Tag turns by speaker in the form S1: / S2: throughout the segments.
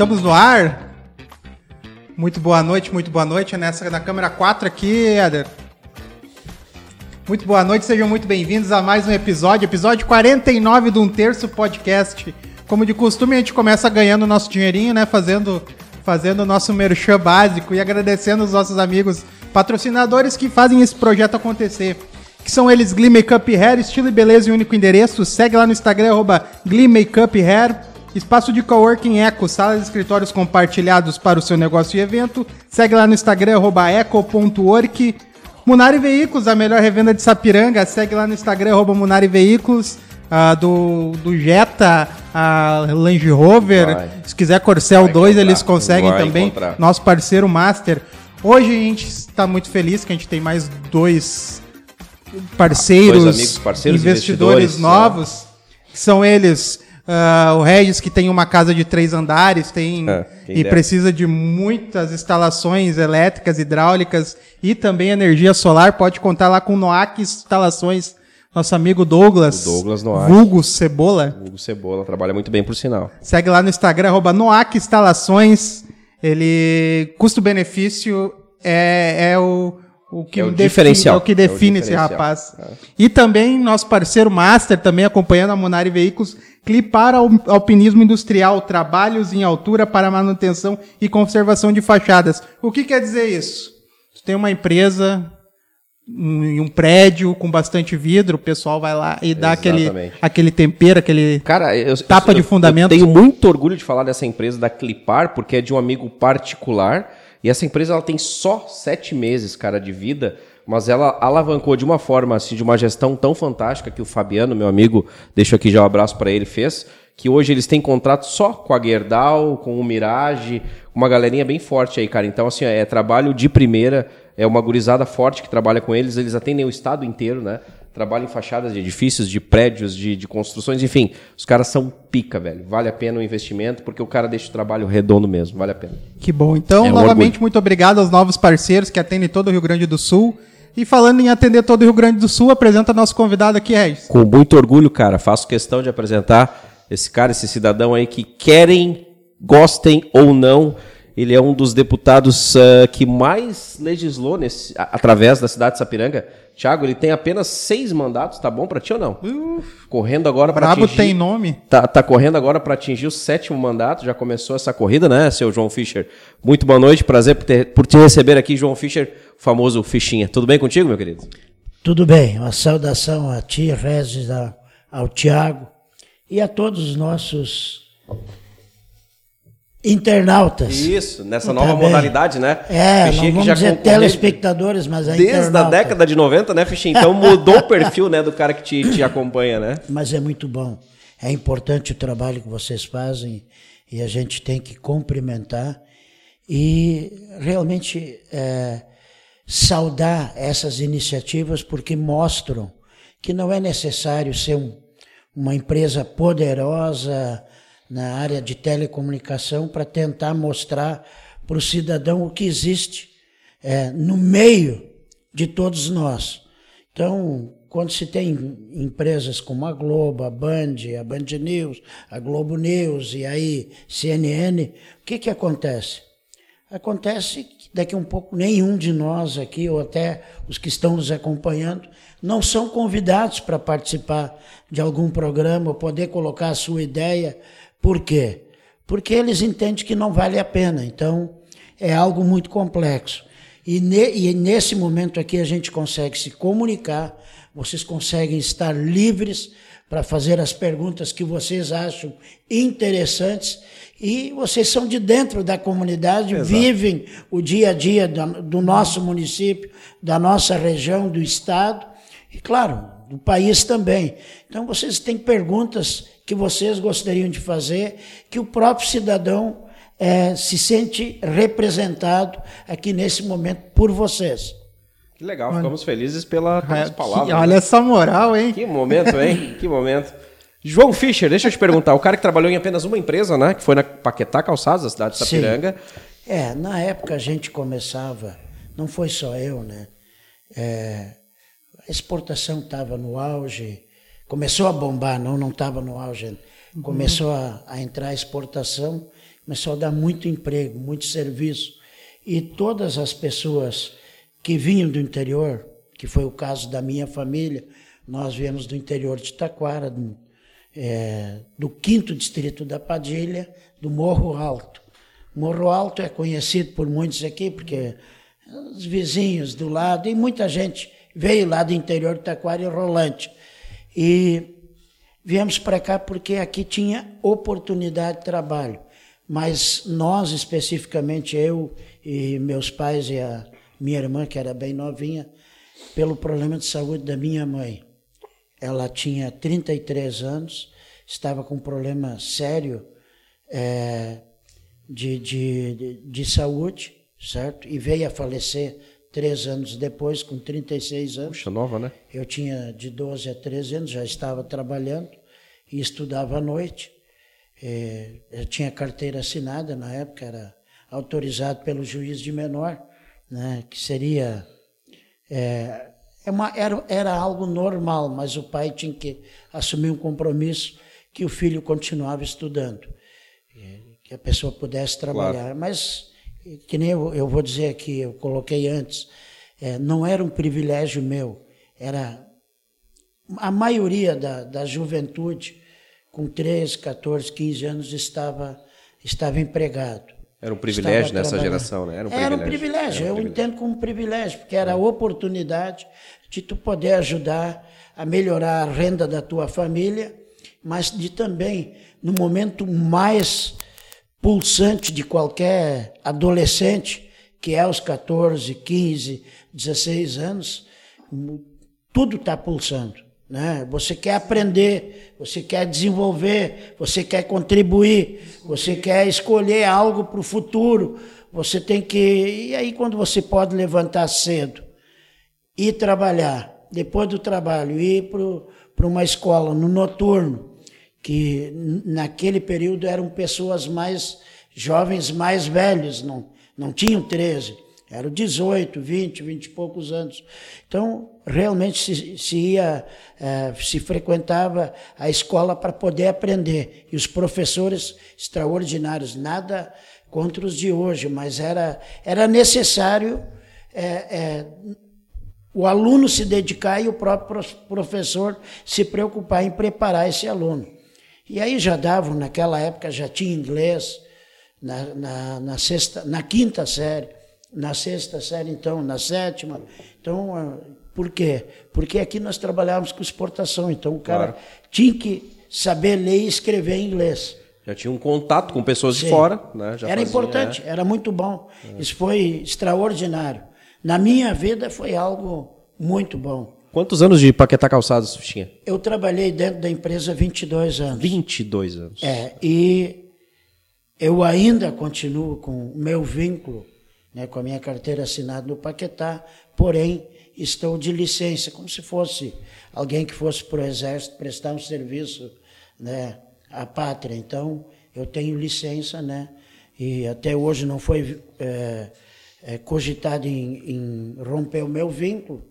S1: Estamos no ar. Muito boa noite, muito boa noite. É nessa na câmera 4 aqui, Eder. Muito boa noite, sejam muito bem-vindos a mais um episódio, episódio 49 de um terço podcast. Como de costume, a gente começa ganhando nosso dinheirinho, né? Fazendo fazendo o nosso merchan básico e agradecendo os nossos amigos patrocinadores que fazem esse projeto acontecer. Que são eles Glee Makeup Hair, estilo e beleza e único endereço. Segue lá no Instagram, arroba Glee Makeup Hair. Espaço de coworking Eco, salas e escritórios compartilhados para o seu negócio e evento. Segue lá no Instagram, eco.work. Munari Veículos, a melhor revenda de Sapiranga. Segue lá no Instagram, arroba Munari Veículos. Ah, do, do Jetta, a Land Rover.
S2: Vai.
S1: Se quiser Corcel
S2: Vai
S1: 2,
S2: encontrar.
S1: eles conseguem
S2: Vai
S1: também.
S2: encontrar.
S1: Nosso parceiro Master. Hoje a gente está muito feliz que a gente tem mais dois parceiros,
S2: Dois amigos, parceiros,
S1: investidores,
S2: investidores,
S1: novos. Que são eles. Ah, o Regis, que tem uma casa de três andares, tem
S2: quem
S1: e
S2: dera.
S1: precisa de muitas instalações elétricas, hidráulicas e também energia solar. Pode contar lá com o Noac Instalações, nosso amigo Douglas.
S2: O Douglas Noack.
S1: Vulgo Cebola.
S2: Hugo Cebola trabalha muito bem, por sinal.
S1: Segue lá no Instagram, arroba Noac Instalações. Ele, custo-benefício é, é o, o que
S2: É o
S1: define,
S2: diferencial.
S1: é o que
S2: É o
S1: define esse rapaz. E também nosso parceiro Master, também acompanhando a Munari Veículos, Clipar Al- Alpinismo Industrial, trabalhos em altura para manutenção e conservação de fachadas. O que quer dizer isso? Tu tem uma empresa um- em um prédio com bastante vidro, o pessoal vai lá e dá aquele,
S2: Exatamente.
S1: aquele tempero, aquele
S2: Cara, eu,
S1: Tapa
S2: eu-
S1: de fundamento.
S2: Eu tenho muito orgulho de falar dessa empresa da Clipar, porque é de um amigo particular. E essa empresa ela tem só sete meses, cara, de vida. Mas ela alavancou de uma forma, assim, de uma gestão tão fantástica que o Fabiano, meu amigo, deixo aqui já um abraço para ele, fez. Que hoje eles têm contrato só com a Gerdau, com o Mirage, uma galerinha bem forte aí, cara. Então, assim, é trabalho de primeira, é uma gurizada forte que trabalha com eles. Eles atendem o estado inteiro, né? Trabalham em fachadas de edifícios, de prédios, de, de construções, enfim. Os caras são pica, velho. Vale a pena o investimento, porque o cara deixa o trabalho redondo mesmo, vale a pena.
S1: Que bom. Então,
S2: É um
S1: novamente,
S2: orgulho.
S1: muito obrigado aos novos parceiros que atendem todo o Rio Grande do Sul. E falando em atender todo o Rio Grande do Sul, apresenta nosso convidado aqui, Regis.
S2: Com muito orgulho, cara, faço questão de apresentar esse cara, esse cidadão aí que querem, gostem ou não, ele é um dos deputados ah, que mais legislou nesse, a- através da cidade de Sapiranga. Tiago, ele tem apenas seis mandatos, tá bom pra ti ou não? Correndo agora para
S1: Brabo
S2: atingir...
S1: tem nome.
S2: Tá, tá correndo agora para atingir o sétimo mandato, já começou essa corrida, né, seu João Fischer? Muito boa noite, prazer por, ter- por te receber aqui, João Fischer, o famoso Fichinha. Tudo bem contigo, meu querido?
S3: Tudo bem, uma saudação a ti, Regis, a- ao Tiago e a todos os nossos internautas.
S2: Isso, nessa
S3: Tá
S2: nova modalidade, né?
S3: É,
S2: Fichinha
S3: não vamos dizer
S2: concorreu
S3: telespectadores, mas a
S2: Desde a
S3: internauta.
S2: década de 90, né, Fichinha? Então mudou o perfil, né, do cara que te, te acompanha, né?
S3: Mas é muito bom. É importante o trabalho que vocês fazem e a gente tem que cumprimentar e realmente é, saudar essas iniciativas porque mostram que não é necessário ser um- uma empresa poderosa na área de telecomunicação para tentar mostrar para o cidadão o que existe é, no meio de todos nós. Então, quando se tem empresas como a Globo, a Band, a Band News, a Globo News e aí CNN, o que, que acontece? Acontece que daqui a um pouco nenhum de nós aqui, ou até os que estão nos acompanhando, não são convidados para participar de algum programa poder colocar a sua ideia. Por quê? Porque eles entendem que não vale a pena. Então, é algo muito complexo. E, ne- e nesse momento aqui a gente consegue se comunicar, vocês conseguem estar livres para fazer as perguntas que vocês acham interessantes e vocês são de dentro da comunidade, vivem o dia a dia da- do nosso município, da nossa região, do estado e, claro, do país também. Então vocês têm perguntas que vocês gostariam de fazer, que o próprio cidadão eh, se sente representado aqui nesse momento por vocês.
S2: Que legal, ficamos felizes pela, pelas
S1: É,
S2: palavras.
S1: que-
S2: né?
S1: olha essa moral, hein?
S2: Que momento, hein? que momento. João Fischer, deixa eu te perguntar, o cara que trabalhou em apenas uma empresa, né? Que foi na Paquetá Calçados, da cidade de
S3: Sim.
S2: Sapiranga.
S3: É, na época a gente começava, não foi só eu, né? É, a exportação estava no auge, começou a bombar, não não estava no auge, ainda. começou a, a entrar a exportação, começou a dar muito emprego, muito serviço. E todas as pessoas que vinham do interior, que foi o caso da minha família, nós viemos do interior de Taquara, do, é, do quinto distrito da Padilha, do Morro Alto. Morro Alto é conhecido por muitos aqui, porque os vizinhos do lado, e muita gente veio lá do interior de Taquara e Rolante. E viemos para cá porque aqui tinha oportunidade de trabalho. Mas nós, especificamente eu e meus pais e a minha irmã, que era bem novinha, pelo problema de saúde da minha mãe. Ela tinha 33 anos, estava com um problema sério é, de, de, de, de saúde, certo? E veio a falecer três anos depois, com 36 anos.
S2: Puxa, nova, né?
S3: Eu tinha de 12 a 13 anos, já estava trabalhando e estudava à noite. É, eu tinha carteira assinada na época, era autorizado pelo juiz de menor, né, que seria. É, é uma, era, era algo normal, mas o pai tinha que assumir um compromisso que o filho continuava estudando, que a pessoa pudesse trabalhar. Claro. Mas que nem eu, eu vou dizer aqui, eu coloquei antes, é, não era um privilégio meu, era a maioria da, da juventude, com 13, 14, 15 anos, estava, estava empregado.
S2: Era um privilégio nessa geração, né?
S3: Era um era privilégio. Um privilégio. Era um eu privilégio. entendo como privilégio, porque era a oportunidade de tu poder ajudar a melhorar a renda da tua família, mas de também, no momento mais pulsante de qualquer adolescente, que é aos 14, 15, 16 anos, tudo está pulsando. Né? Você quer aprender, você quer desenvolver, você quer contribuir, você quer escolher algo para o futuro. Você tem que. E aí, quando você pode levantar cedo, ir trabalhar, depois do trabalho, ir para uma escola no noturno, que naquele período eram pessoas mais jovens, mais velhos, não, não tinham 13, eram 18, 20, 20 e poucos anos. Então, realmente se, se ia, é, se frequentava a escola para poder aprender. E os professores extraordinários, nada contra os de hoje, mas era, era necessário é, é, o aluno se dedicar e o próprio professor se preocupar em preparar esse aluno. E aí já davam, naquela época já tinha inglês, na, na, na, sexta, na quinta série, na sexta série, então, na sétima. Então, ah, por quê? Porque aqui nós trabalhávamos com exportação, então o cara claro. tinha que saber ler e escrever em inglês.
S2: Já tinha um contato com pessoas Sim. de fora. Né? Já
S3: era fazia, importante, é. era muito bom. É. Isso foi extraordinário. Na minha vida foi algo muito bom.
S2: Quantos anos de Paquetá Calçados tinha?
S3: Eu trabalhei dentro da empresa 22 anos.
S2: 22 anos.
S3: É, e eu ainda continuo com o meu vínculo, né, com a minha carteira assinada no Paquetá, porém estou de licença, como se fosse alguém que fosse para o Exército prestar um serviço né, à pátria. Então, eu tenho licença, né? E até hoje não foi é, é, cogitado em, em romper o meu vínculo,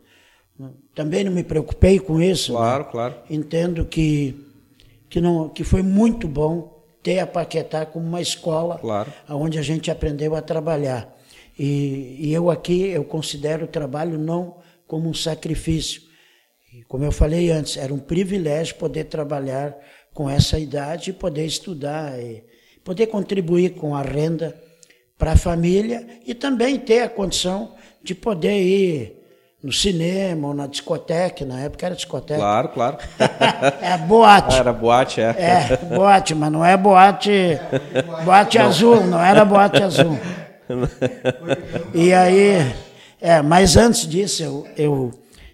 S3: também não me preocupei com isso.
S2: Né? Claro, né? claro.
S3: Entendo que, que, não, que foi muito bom ter a Paquetá como uma escola
S2: claro.
S3: onde a gente aprendeu a trabalhar. E, e, eu aqui, eu considero o trabalho não como um sacrifício. E como eu falei antes, era um privilégio poder trabalhar com essa idade e poder estudar, e poder contribuir com a renda para a família e também ter a condição de poder ir no cinema ou na discoteca, na época era discoteca.
S2: Claro, claro.
S3: é boate.
S2: era boate, é.
S3: É, boate, mas não é boate, boate não. azul, não era boate azul. E aí, é, mas antes disso, eu, eu,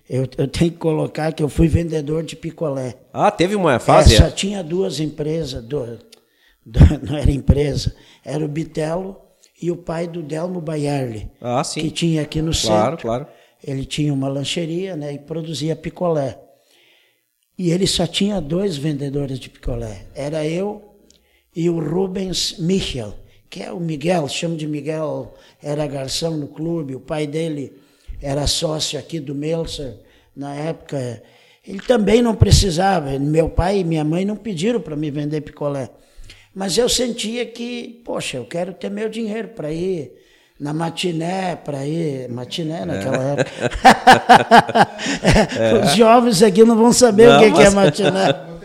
S3: eu, eu, tenho que colocar que eu fui vendedor de picolé.
S2: Ah, teve uma fase?
S3: É, só tinha duas empresas, do, do, não era empresa, era o Bitelo e o pai do Delmo Baiarli,
S2: ah, sim.
S3: que tinha aqui no
S2: claro,
S3: centro.
S2: Claro, claro
S3: ele tinha uma lancheria né, e produzia picolé. E ele só tinha dois vendedores de picolé. Era eu e o Rubens Michel, que é o Miguel, chamo de Miguel, era garçom no clube, o pai dele era sócio aqui do Melser na época. Ele também não precisava, meu pai e minha mãe não pediram para me vender picolé. Mas eu sentia que, poxa, eu quero ter meu dinheiro para ir na matiné, para ir. Matiné naquela é. época. é. Os jovens aqui não vão saber não, o que, mas... que é matiné.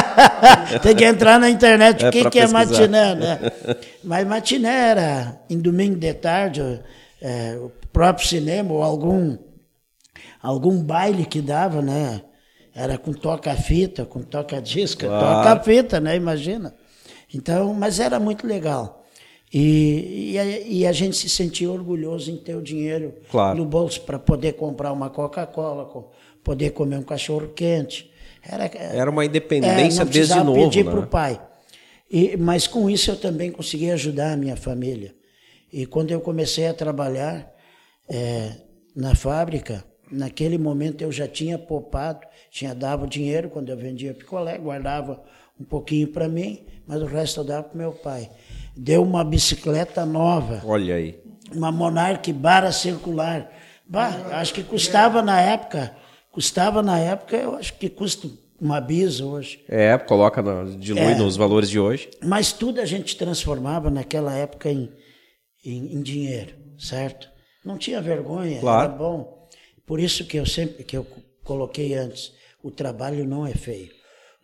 S3: Tem que entrar na internet o é que, que é matiné, né? Mas matiné era em domingo de tarde, é, o próprio cinema ou algum, algum baile que dava, né? Era com toca-fita, com toca-disco, claro. toca-fita, né? Imagina. Então, mas era muito legal. E, e, a, e, a, gente se sentia orgulhoso em ter o dinheiro claro. no bolso para poder comprar uma Coca-Cola, poder comer um cachorro quente.
S2: Era, era uma independência é, desde novo.
S3: pedir né? para o pai. E, mas com isso eu também consegui ajudar a minha família. E quando eu comecei a trabalhar é, na fábrica, naquele momento eu já tinha poupado, tinha dado dinheiro quando eu vendia picolé, guardava um pouquinho para mim, mas o resto eu dava para meu pai. Deu uma bicicleta nova.
S2: Olha aí.
S3: Uma Monarch Bara circular. Bah, acho que custava na época, custava na época, eu acho que custa uma bisa hoje.
S2: É, coloca, dilui é, nos valores de hoje.
S3: Mas tudo a gente transformava naquela época em, em, em dinheiro, certo? Não tinha vergonha, claro. era bom. Por isso que eu sempre, que eu coloquei antes, o trabalho não é feio.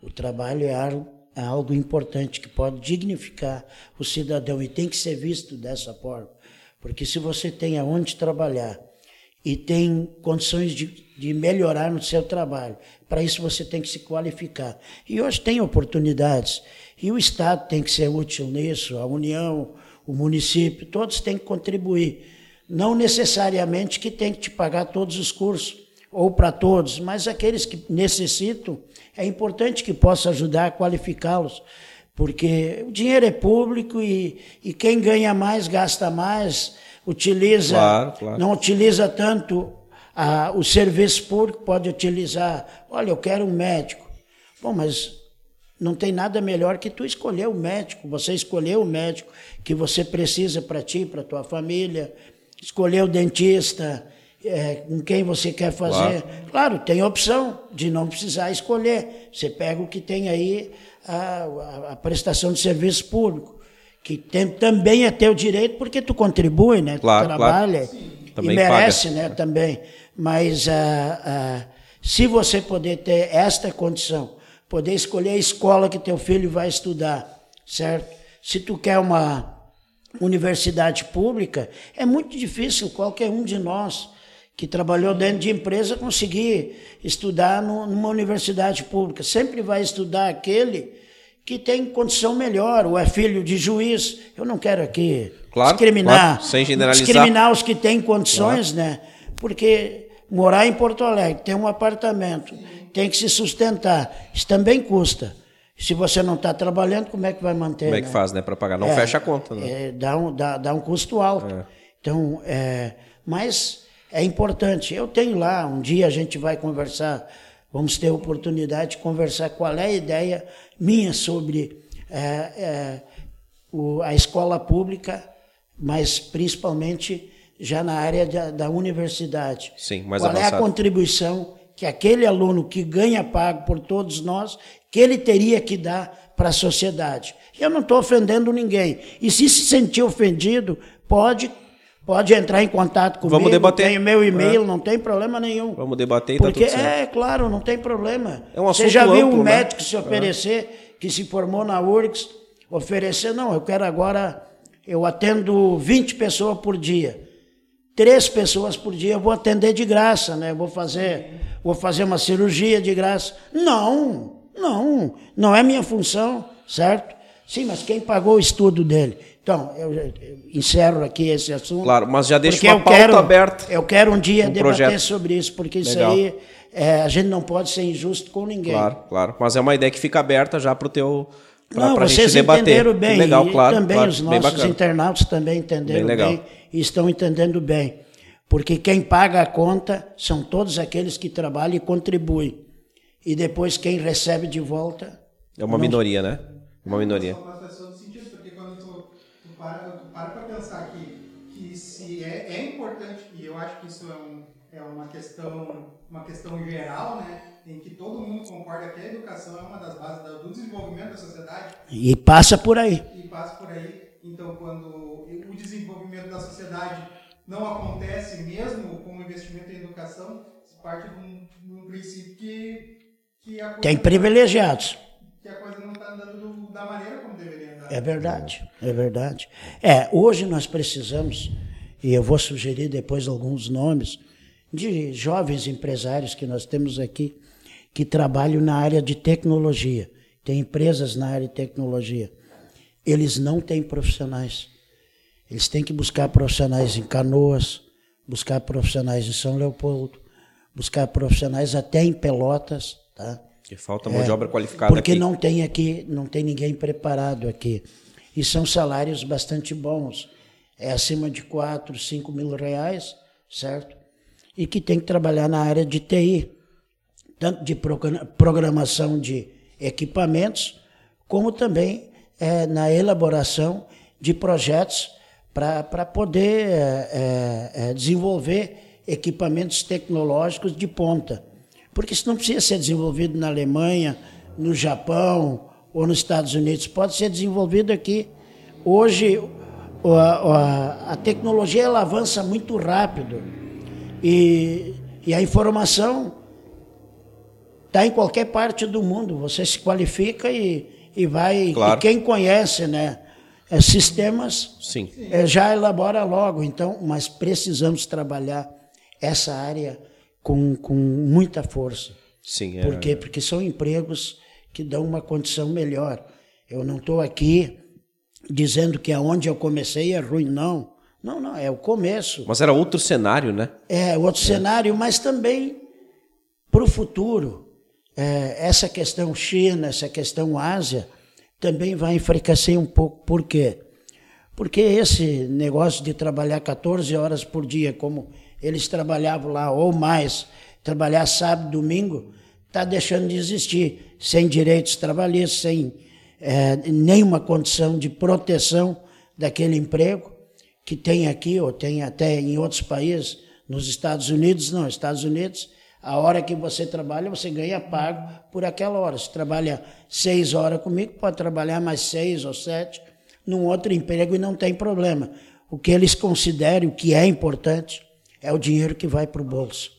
S3: O trabalho é algo, é algo importante que pode dignificar o cidadão e tem que ser visto dessa forma. Porque se você tem aonde trabalhar e tem condições de, de melhorar no seu trabalho, para isso você tem que se qualificar. E hoje tem oportunidades. E o Estado tem que ser útil nisso, a União, o município, todos têm que contribuir. Não necessariamente que tem que te pagar todos os cursos, ou para todos, mas aqueles que necessitam, é importante que possa ajudar a qualificá-los, porque o dinheiro é público e, e quem ganha mais gasta mais, utiliza, claro, claro. não utiliza tanto a, o serviço público, pode utilizar, olha, eu quero um médico. Bom, mas não tem nada melhor que tu escolher o médico, você escolher o médico que você precisa para ti, para tua família, escolher o dentista, é, com quem você quer fazer. Claro. claro. tem opção de não precisar escolher. Você pega o que tem aí, a, a, a prestação de serviço público, que tem, também é teu direito, porque tu contribui, né?
S2: Claro,
S3: tu trabalha
S2: claro.
S3: e merece, paga. né? Também. Mas ah, ah, se você poder ter esta condição, poder escolher a escola que teu filho vai estudar, certo? Se tu quer uma universidade pública, é muito difícil qualquer um de nós que trabalhou dentro de empresa conseguir estudar numa universidade pública. Sempre vai estudar aquele que tem condição melhor, ou é filho de juiz. Eu não quero aqui claro, discriminar, claro,
S2: sem generalizar.
S3: discriminar os que têm condições, claro. né? Porque morar em Porto Alegre, ter um apartamento, tem que se sustentar, isso também custa. Se você não está trabalhando, como é que vai manter?
S2: Como é que né? faz, né, para pagar? Não é, fecha a conta, né?
S3: É, dá, um, dá, dá um custo alto. É. Então, é, mas é importante. Eu tenho lá, um dia a gente vai conversar, vamos ter a oportunidade de conversar qual é a ideia minha sobre é, é, o, a escola pública, mas principalmente já na área da, da universidade.
S2: Sim, mais
S3: Qual
S2: avançado.
S3: é a contribuição que aquele aluno que ganha pago por todos nós, que ele teria que dar para a sociedade? Eu não estou ofendendo ninguém. E se se sentir ofendido, pode Pode entrar em contato comigo.
S2: Vamos debater.
S3: Tem o meu e-mail, é. não tem problema nenhum.
S2: Vamos debater e
S3: Porque
S2: tá
S3: é, claro, não tem problema.
S2: É um
S3: Você já viu amplo, um né? médico se oferecer, é. que se formou na URGS, oferecer, não, eu quero agora, eu atendo 20 pessoas por dia. Três pessoas por dia eu vou atender de graça, né? Eu vou fazer, vou fazer uma cirurgia de graça. Não, não, não é minha função, certo? Sim, mas quem pagou o estudo dele? Então, eu, eu encerro aqui esse assunto.
S2: Claro, mas já deixa uma pauta
S3: quero,
S2: aberta.
S3: Eu quero um dia um debater projeto. sobre isso, porque isso aí é, a gente não pode ser injusto com ninguém.
S2: Claro, claro. Mas é uma ideia que fica aberta já para o teu.
S3: Pra, não, pra vocês entenderam bem. legal, e claro. também claro, os nossos internautas também entenderam bem, bem e estão entendendo bem. Porque quem paga a conta são todos aqueles que trabalham e contribuem. E depois quem recebe de volta.
S2: É uma não... minoria, né? Uma minoria
S1: para para pensar que, que se é, é importante, e eu acho que isso é, um, é uma, questão, uma questão geral, né? em que todo mundo concorda que a educação é uma das bases do desenvolvimento da sociedade.
S3: E passa por aí.
S1: E passa por aí. Então, quando o desenvolvimento da sociedade não acontece mesmo com o investimento em educação, se parte de um, de um princípio que, que a
S3: tem privilegiados.
S1: Que a coisa não está andando da maneira como deveria.
S3: É verdade, é verdade. É, hoje nós precisamos, e eu vou sugerir depois alguns nomes, de jovens empresários que nós temos aqui, que trabalham na área de tecnologia. Tem empresas na área de tecnologia. Eles não têm profissionais. Eles têm que buscar profissionais em Canoas, buscar profissionais em São Leopoldo, buscar profissionais até em Pelotas, tá?
S2: Que falta mão é, de obra qualificada
S3: porque aqui. não tem aqui, não tem ninguém preparado aqui. E são salários bastante bons. É acima de 4, 5 mil reais, certo? E que tem que trabalhar na área de TI tanto de programação de equipamentos, como também é, na elaboração de projetos para poder é, é, desenvolver equipamentos tecnológicos de ponta. Porque isso não precisa ser desenvolvido na Alemanha, no Japão ou nos Estados Unidos, pode ser desenvolvido aqui. Hoje, a, a, a tecnologia ela avança muito rápido e, e a informação está em qualquer parte do mundo. Você se qualifica e, e vai. Claro. E quem conhece, né? É, sistemas
S2: Sim.
S3: É, já elabora logo. Então, mas precisamos trabalhar essa área com, com muita força.
S2: Sim,
S3: é... Por quê? Porque são empregos que dão uma condição melhor. Eu não estou aqui dizendo que aonde eu comecei é ruim, não. Não, não, é o começo.
S2: Mas era outro cenário, né?
S3: É, outro é. cenário, mas também para o futuro é, essa questão China, essa questão Ásia, também vai enfraquecer um pouco. Por quê? Porque esse negócio de trabalhar 14 horas por dia, como eles trabalhavam lá, ou mais, trabalhar sábado, domingo, está deixando de existir, sem direitos trabalhistas, sem é, nenhuma condição de proteção daquele emprego que tem aqui, ou tem até em outros países, nos Estados Unidos, não, Estados Unidos a hora que você trabalha, você ganha pago por aquela hora. Se trabalha seis horas comigo, pode trabalhar mais seis ou sete num outro emprego e não tem problema. O que eles consideram, o que é importante, é o dinheiro que vai para o bolso.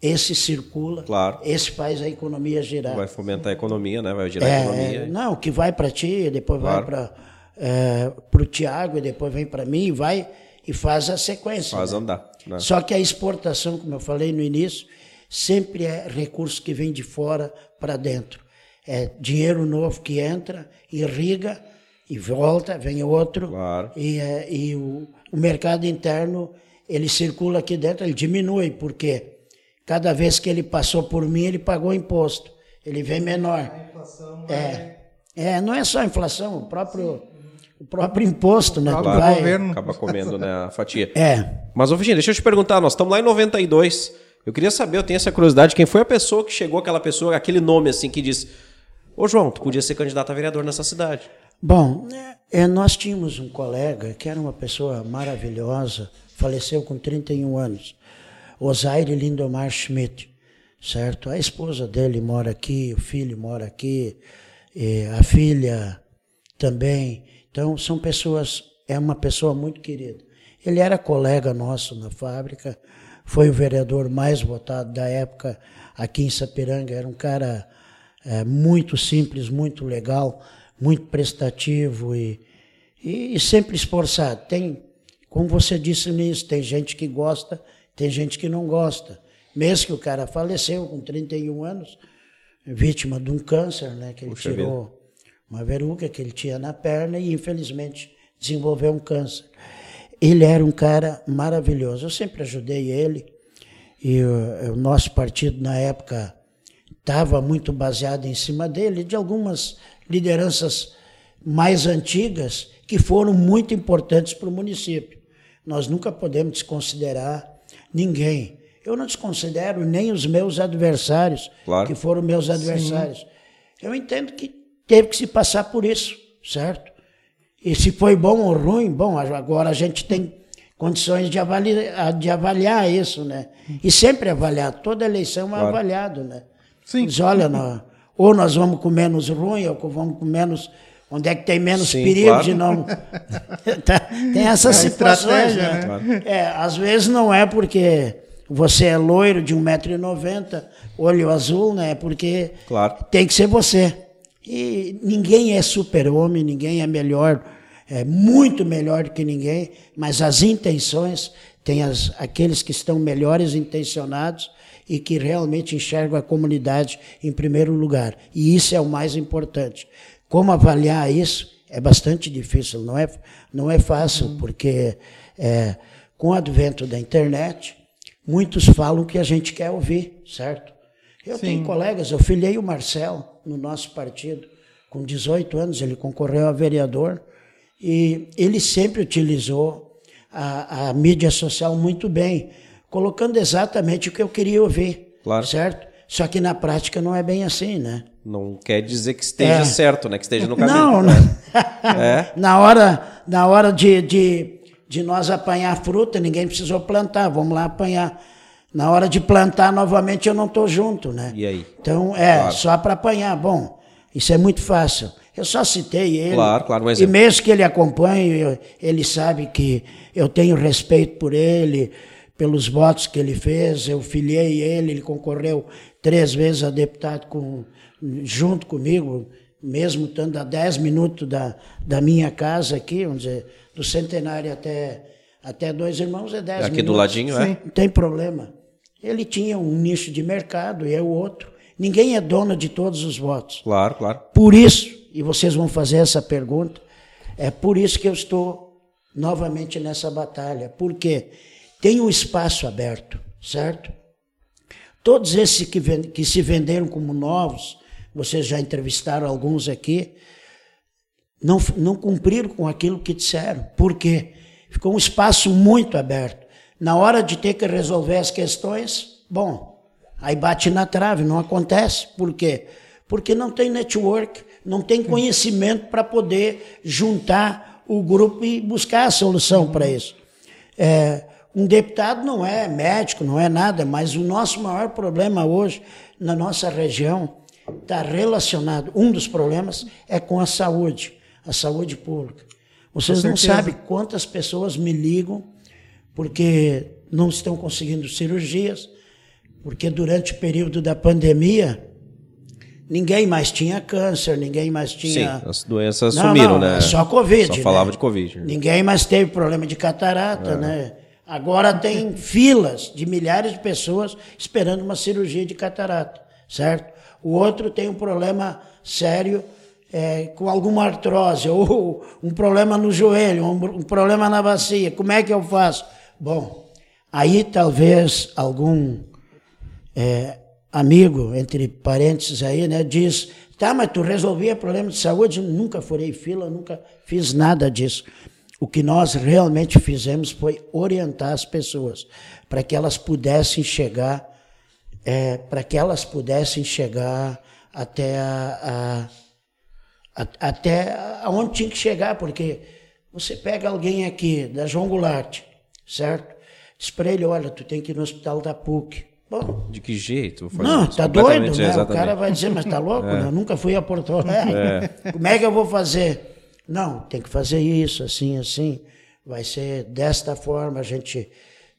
S3: Esse circula,
S2: claro.
S3: esse faz a economia girar.
S2: Vai fomentar a economia, né? Vai girar é, a economia.
S3: Não, o que vai para ti, depois claro. vai para é, o Tiago, e depois vem para mim, e vai e faz a sequência.
S2: Faz né? andar. Né?
S3: Só que a exportação, como eu falei no início, sempre é recurso que vem de fora para dentro. É dinheiro novo que entra, irriga e volta, vem outro.
S2: Claro.
S3: E, é, e o, o mercado interno, ele circula aqui dentro, ele diminui, porque cada vez que ele passou por mim, ele pagou imposto. Ele vem menor. A inflação é, é, não é só a inflação, o próprio o próprio imposto, né?
S2: Claro, vai... governo. Acaba comendo né, a fatia.
S3: É.
S2: Mas, ô Virginia, deixa eu te perguntar, nós estamos lá em 92. Eu queria saber, eu tenho essa curiosidade, quem foi a pessoa que chegou, aquela pessoa, aquele nome assim, que disse: Ô João, tu podia ser candidato a vereador nessa cidade.
S3: Bom, é, nós tínhamos um colega que era uma pessoa maravilhosa, faleceu com 31 anos, Osaire Lindomar Schmidt, certo? A esposa dele mora aqui, o filho mora aqui, a filha também. Então, são pessoas, é uma pessoa muito querida. Ele era colega nosso na fábrica, foi o vereador mais votado da época aqui em Sapiranga. Era um cara é, muito simples, muito legal, muito prestativo e, e, e, sempre esforçado. Tem, como você disse nisso, tem gente que gosta, tem gente que não gosta. Mesmo que o cara faleceu com 31 anos, vítima de um câncer, né, que ele Puxa tirou vida. uma verruga que ele tinha na perna e infelizmente desenvolveu um câncer ele era um cara maravilhoso. Eu sempre ajudei ele e o, o nosso partido na época estava muito baseado em cima dele, de algumas lideranças mais antigas que foram muito importantes para o município. Nós nunca podemos desconsiderar ninguém. Eu não desconsidero nem os meus adversários,
S2: claro.
S3: que foram meus adversários. Sim. Eu entendo que teve que se passar por isso, certo? E se foi bom ou ruim, bom, agora a gente tem condições de avaliar, de avaliar isso, né? E sempre avaliar, toda eleição é
S2: Claro.
S3: avaliado, né?
S1: Sim.
S3: Diz, olha, nó- ou nós vamos com menos ruim, ou vamos com menos. Onde é que tem menos
S2: Sim,
S3: perigo
S2: claro.
S3: de não. Tem essas
S1: É
S3: situações,
S1: estratégia,
S3: né? É, às vezes não é porque você é loiro de 1,90m, olho azul, né? É porque
S2: Claro.
S3: tem que ser você. E ninguém é super-homem, ninguém é melhor, é muito melhor do que ninguém, mas as intenções, tem as, aqueles que estão melhores intencionados e que realmente enxergam a comunidade em primeiro lugar. E isso é o mais importante. Como avaliar isso é bastante difícil, não é, não é fácil, porque é, com o advento da internet, muitos falam o que a gente quer ouvir, certo? Eu
S1: Sim.
S3: tenho colegas, eu filiei o Marcel no nosso partido, com 18 anos, ele concorreu a vereador, e ele sempre utilizou a, a mídia social muito bem, colocando exatamente o que eu queria ouvir,
S2: Claro.
S3: certo? Só que na prática não é bem assim, né?
S2: Não quer dizer que esteja
S3: É.
S2: certo, né? Que esteja no caminho.
S3: Não, não.
S2: É.
S3: na hora, na hora de, de, de nós apanhar fruta, ninguém precisou plantar, vamos lá apanhar. Na hora de plantar novamente, eu não estou junto, né?
S2: E aí?
S3: Então, é,
S2: Claro.
S3: só para apanhar. Bom, isso é muito fácil. Eu só citei ele.
S2: Claro, claro, um
S3: E
S2: exemplo.
S3: mesmo que ele acompanhe, ele sabe que eu tenho respeito por ele, pelos votos que ele fez. Eu filiei ele, ele concorreu três vezes a deputado com, junto comigo, mesmo estando a 10 minutos da, da minha casa aqui, vamos dizer, do centenário até, até dois irmãos é 10
S2: Aqui
S3: minutos.
S2: do ladinho, é?
S1: Sim.
S3: Não tem problema. Ele tinha um nicho de mercado e eu outro. Ninguém é dono de todos os votos.
S2: Claro, claro.
S3: Por isso, e vocês vão fazer essa pergunta, é por isso que eu estou novamente nessa batalha. Por quê? Tem um espaço aberto, certo? Todos esses que, que se venderam como novos, vocês já entrevistaram alguns aqui, não, não cumpriram com aquilo que disseram. Por quê? Ficou um espaço muito aberto. Na hora de ter que resolver as questões, bom, aí bate na trave, não acontece. Por quê? Porque não tem network, não tem conhecimento para poder juntar o grupo e buscar a solução para isso. É, um deputado não é médico, não é nada, mas o nosso maior problema hoje na nossa região está relacionado. Um dos problemas é com a saúde, a saúde pública. Vocês não sabem quantas pessoas me ligam porque não estão conseguindo cirurgias, porque durante o período da pandemia ninguém mais tinha câncer, ninguém mais tinha.
S2: Sim, as doenças
S3: Não,
S2: sumiram,
S3: não,
S2: né?
S3: é Só Covid.
S2: Só
S3: né?
S2: falava de Covid. né?
S3: Ninguém mais teve problema de catarata, né? Agora tem filas de milhares de pessoas esperando uma cirurgia de catarata, certo? O outro tem um problema sério é, com alguma artrose, ou um problema no joelho, um, um problema na bacia. Como é que eu faço? Bom, aí talvez algum é, amigo, entre parênteses aí, né, diz, tá, mas tu resolvia problema de saúde? Nunca furei fila, nunca fiz nada disso. O que nós realmente fizemos foi orientar as pessoas para que elas pudessem chegar, é, para que elas pudessem chegar até a, a- a- até aonde tinha que chegar, porque você pega alguém aqui da João Goulart, certo? Diz para ele, olha, tu tem que ir no hospital da PUC. Bom,
S2: De que jeito? Vou fazer
S3: não, tá doido, né? O
S2: exatamente.
S3: cara vai dizer, mas tá louco? né? Eu nunca fui a Porto Alegre. Como é que eu vou fazer? Não, tem que fazer isso, assim, assim. Vai ser desta forma, a gente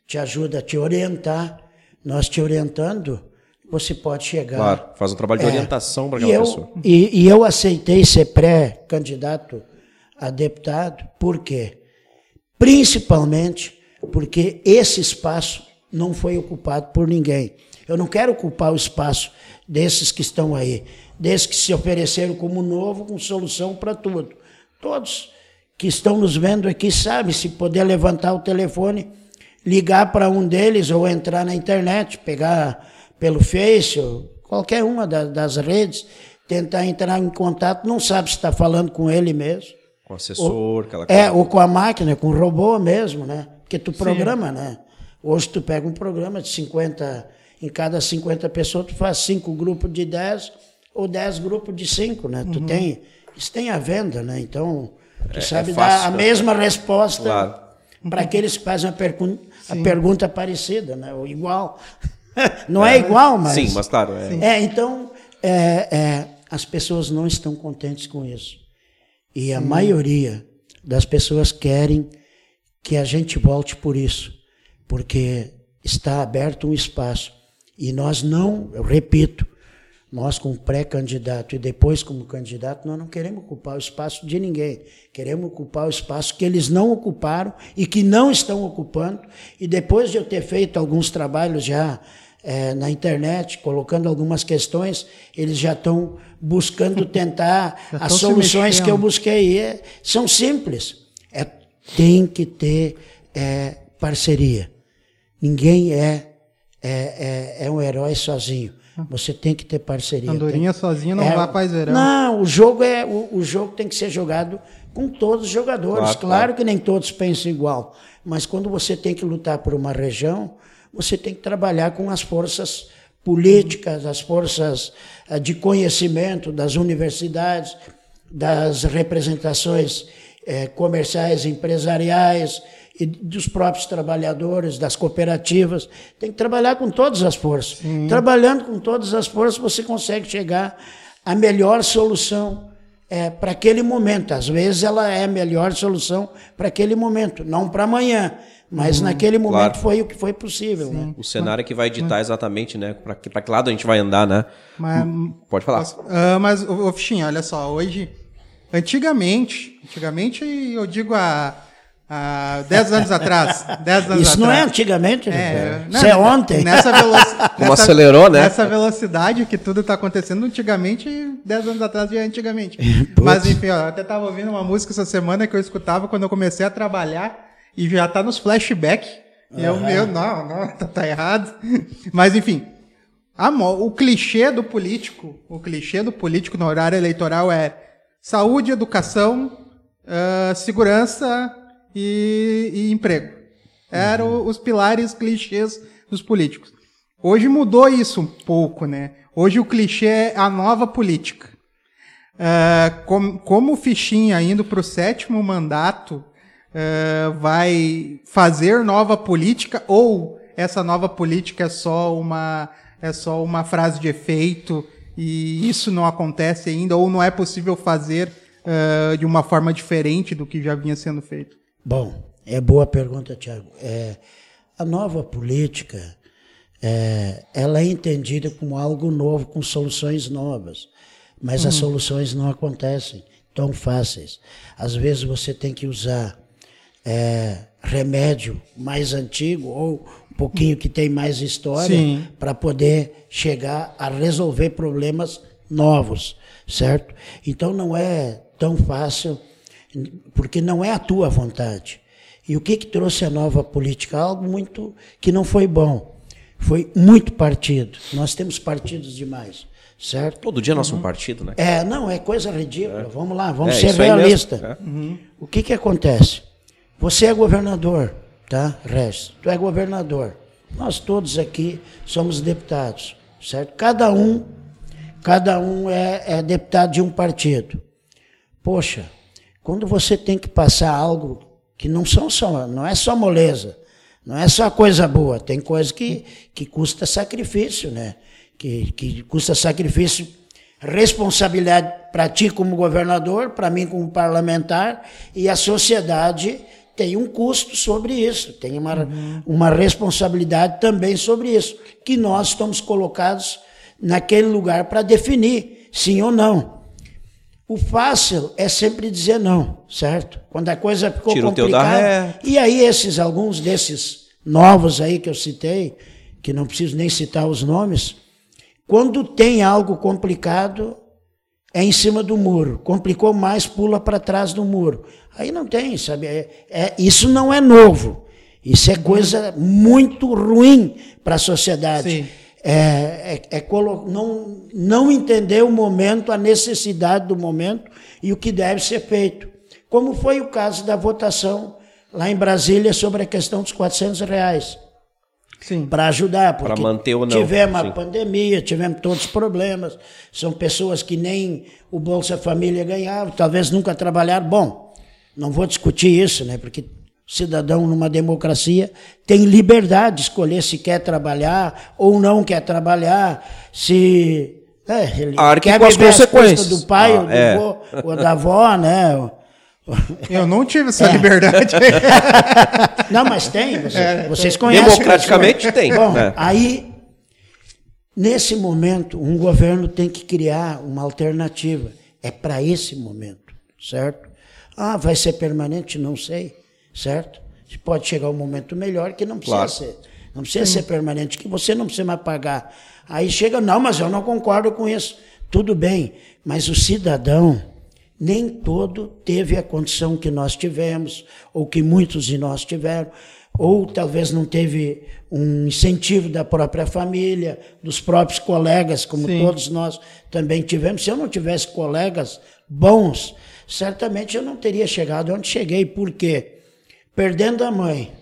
S3: te ajuda a te orientar. Nós te orientando, você pode chegar.
S2: Claro, faz um trabalho de
S3: É.
S2: orientação para
S3: E
S2: aquela
S3: eu,
S2: pessoa.
S3: E, e eu aceitei ser pré-candidato a deputado, por quê? Principalmente porque esse espaço não foi ocupado por ninguém. Eu não quero ocupar o espaço desses que estão aí, desses que se ofereceram como novo, com solução para tudo. Todos que estão nos vendo aqui sabem se poder levantar o telefone, ligar para um deles ou entrar na internet, pegar pelo Face, ou qualquer uma da- das redes, tentar entrar em contato, não sabe se está falando com ele mesmo.
S2: Com o assessor, aquela
S3: É,
S2: coisa.
S3: ou com a máquina, com o robô mesmo, né? Porque tu programa, né? Hoje tu pega um programa de 50, em cada 50 pessoas tu faz cinco grupos de 10 ou 10 grupos de 5, né?
S2: Uhum.
S3: Tu tem, isso tem a venda, né? Então, tu
S2: É-
S3: sabe
S2: é
S3: dar
S2: fácil,
S3: a
S2: né?
S3: mesma resposta
S2: Claro.
S3: para aqueles que fazem a, pergun a pergunta parecida, né? ou igual. Não é, igual, mas.
S2: Sim, mas claro. É,
S3: É, então, é, é, as pessoas não estão contentes com isso. E a maioria das pessoas querem que a gente volte por isso, porque está aberto um espaço. E nós não, eu repito, nós como pré-candidato e depois como candidato, nós não queremos ocupar o espaço de ninguém. Queremos ocupar o espaço que eles não ocuparam e que não estão ocupando. E depois de eu ter feito alguns trabalhos já é, na internet, colocando algumas questões, eles já estão buscando tentar as soluções que eu busquei. E é- são simples. É, tem que ter é, parceria. Ninguém é, é, é, é um herói sozinho. Você tem que ter parceria.
S1: Andorinha
S3: Tem-
S1: sozinha não
S3: é,
S1: vai paz verão.
S3: Não, o jogo é o, o jogo tem que ser jogado com todos os jogadores.
S2: Claro,
S3: Claro,
S2: claro.
S3: que nem todos pensam igual, mas quando você tem que lutar por uma região, você tem que trabalhar com as forças políticas, as forças eh, de conhecimento das universidades, das representações eh, comerciais, empresariais e dos próprios trabalhadores, das cooperativas. Tem que trabalhar com todas as forças. Trabalhando com todas as forças, você consegue chegar à melhor solução é, para aquele momento. Às vezes ela é a melhor solução para aquele momento, não para amanhã. Mas naquele momento
S2: Claro.
S3: foi o que foi possível. Né?
S2: O cenário é que vai ditar exatamente, né? Pra que, pra que lado a gente vai andar, né?
S1: Mas,
S2: Pode falar.
S1: Posso- Ah, mas, ô, Fichinha, olha só, hoje, antigamente, antigamente eu digo há, há 10 anos atrás, 10 anos
S3: Isso não é
S1: atrás.
S3: antigamente,
S1: É,
S3: né?
S1: não,
S3: Isso é ontem.
S1: Nessa velocidade.
S2: Como acelerou, né?
S1: Nessa velocidade que tudo está acontecendo, antigamente, 10 anos atrás já é antigamente. Mas enfim, ó, eu até estava ouvindo uma música essa semana que eu escutava quando eu comecei a trabalhar e já tá nos flashbacks. E eu, meu, não, não, tá, tá errado. Mas enfim, a o clichê do político, o clichê do político no horário eleitoral é saúde, educação, ah, segurança e, e emprego. Eram os pilares clichês dos políticos. Hoje mudou isso um pouco, né? Hoje o clichê é a nova política. Ah, com- como o Fichinha indo para o sétimo mandato ah, vai fazer nova política ou essa nova política é só uma é só uma frase de efeito e isso não acontece ainda ou não é possível fazer ah, de uma forma diferente do que já vinha sendo feito?
S3: Bom, é boa pergunta, Tiago. É, a nova política, é, ela é entendida como algo novo, com soluções novas. Mas as soluções não acontecem tão fáceis. Às vezes você tem que usar é, remédio mais antigo ou um pouquinho que tem mais história para poder chegar a resolver problemas novos, certo? Então não é tão fácil, porque não é a tua vontade. E o que, que trouxe a nova política? Algo muito que não foi bom. Foi muito partido. Nós temos partidos demais, certo?
S2: Todo dia nós um partido, né?
S3: É, não, é coisa ridícula. Vamos lá, vamos
S2: É,
S3: ser realistas.
S2: É.
S3: O que que acontece? Você é governador, tá, Regis? Tu é governador. Nós todos aqui somos deputados, certo? Cada um, cada um é, é deputado de um partido. Poxa, quando você tem que passar algo que não são só, não é só moleza, não é só coisa boa, tem coisa que, que custa sacrifício, né? Que, que custa sacrifício, responsabilidade para ti como governador, para mim como parlamentar, e a sociedade tem um custo sobre isso, tem uma, uma responsabilidade também sobre isso, que nós estamos colocados naquele lugar para definir sim ou não. O fácil é sempre dizer não, certo? Quando a coisa ficou
S2: Tira o teu da
S3: complicada. E aí esses alguns desses novos aí que eu citei, que não preciso nem citar os nomes, quando tem algo complicado, é em cima do muro. Complicou mais, pula para trás do muro. Aí não tem, sabe? É, é- isso não é novo. Isso é coisa muito ruim para a sociedade.
S1: Sim.
S3: É, é- é colo- não, não entender o momento, a necessidade do momento e o que deve ser feito. Como foi o caso da votação lá em Brasília sobre a questão dos 400 reais para ajudar,
S2: Pra
S3: porque
S2: manter ou não,
S3: tivemos
S2: sim.
S3: a pandemia, tivemos todos os problemas, são pessoas que nem o Bolsa Família ganhavam, talvez nunca trabalharam. Bom, não vou discutir isso, né? Porque cidadão numa democracia tem liberdade de escolher se quer trabalhar ou não quer trabalhar, se é, ele
S2: Arque
S3: quer
S2: com as consequências.
S3: do pai
S2: Ah,
S3: ou, do
S2: é.
S3: vô, ou da avó, né?
S1: Eu não tive essa
S3: É.
S1: liberdade.
S3: Não, mas tem, vocês,
S1: É,
S3: vocês conhecem.
S2: Democraticamente
S3: pessoas.
S2: tem,
S3: Bom,
S2: né?
S3: aí, nesse momento, um governo tem que criar uma alternativa. É para esse momento, certo? Ah, vai ser permanente? Não sei, certo? Pode chegar um momento melhor que não precisa
S2: Claro.
S3: ser. Não precisa ser permanente, que você não precisa mais pagar. Aí chega, não, mas eu não concordo com isso. Tudo bem, mas o cidadão nem todo teve a condição que nós tivemos, ou que muitos de nós tiveram, ou talvez não teve um incentivo da própria família, dos próprios colegas, como
S1: Sim.
S3: todos nós também tivemos. Se eu não tivesse colegas bons, certamente eu não teria chegado onde cheguei. Por quê? Perdendo a mãe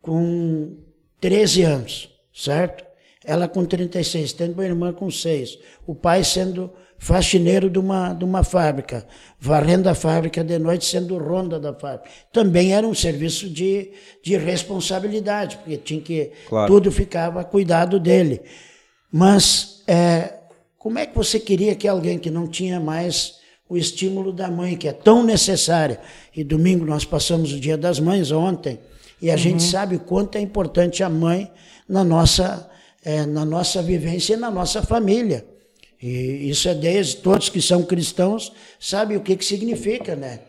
S3: com 13 anos, certo? Ela com 36, tendo uma irmã com 6. O pai sendo faxineiro de uma, de uma fábrica, varrendo a fábrica de noite, sendo ronda da fábrica. Também era um serviço de, de responsabilidade, porque tinha que.
S2: Claro.
S3: Tudo ficava cuidado dele. Mas é, como é que você queria que alguém que não tinha mais o estímulo da mãe, que é tão necessária, e domingo nós passamos o Dia das Mães ontem, e a gente sabe o quanto é importante a mãe na nossa, é, na nossa vivência e na nossa família. E isso é desde todos que são cristãos sabem o que, que significa, né?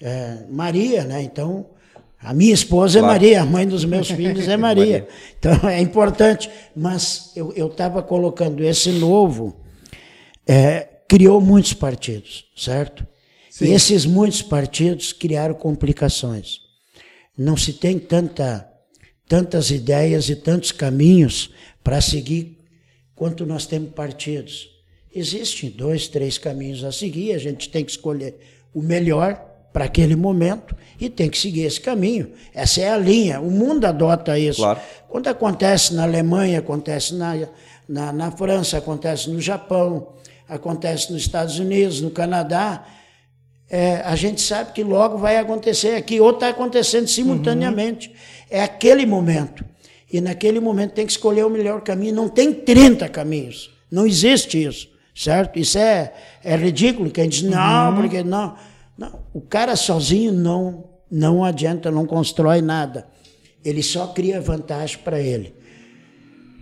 S3: É, Maria, né? Então, a minha esposa
S2: Claro.
S3: é Maria, a mãe dos meus filhos é Maria. Então, é importante. Mas eu estava colocando esse novo, é, criou muitos partidos, certo?
S1: Sim.
S3: E esses muitos partidos criaram complicações. Não se tem tanta, tantas ideias e tantos caminhos para seguir quanto nós temos partidos. Existem dois, três caminhos a seguir, a gente tem que escolher o melhor para aquele momento e tem que seguir esse caminho. Essa é a linha, o mundo adota isso.
S2: Claro.
S3: Quando acontece na Alemanha, acontece na, na, na França, acontece no Japão, acontece nos Estados Unidos, no Canadá, é, a gente sabe que logo vai acontecer aqui, ou está acontecendo simultaneamente. É aquele momento. E naquele momento tem que escolher o melhor caminho. Não tem 30 caminhos. Não existe isso, certo? Isso é, é ridículo. Quem diz, não, porque não. não. O cara sozinho não, não adianta, não constrói nada. Ele só cria vantagem para ele.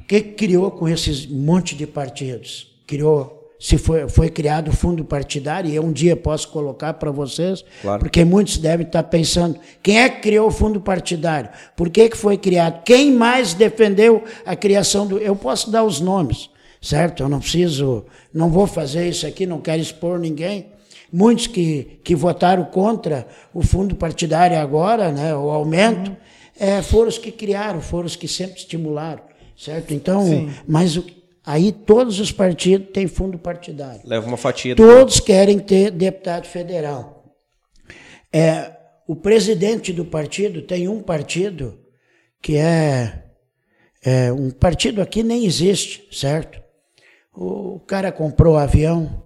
S3: O que que criou com esses monte de partidos? Criou, se foi, foi criado o fundo partidário, e eu um dia posso colocar para vocês,
S2: Claro.
S3: porque muitos devem estar pensando, quem é que criou o fundo partidário? Por que, que foi criado? Quem mais defendeu a criação do... Eu posso dar os nomes, certo? Eu não preciso, não vou fazer isso aqui, não quero expor ninguém. Muitos que, que votaram contra o fundo partidário agora, né, o aumento, é, foram os que criaram, foram os que sempre estimularam, certo? Então,
S1: Sim.
S3: mas o- aí todos os partidos têm fundo partidário.
S2: Leva uma fatia do
S3: Todos querem ter deputado federal. É, o presidente do partido tem um partido que é, é, um partido aqui nem existe, certo? O cara comprou avião,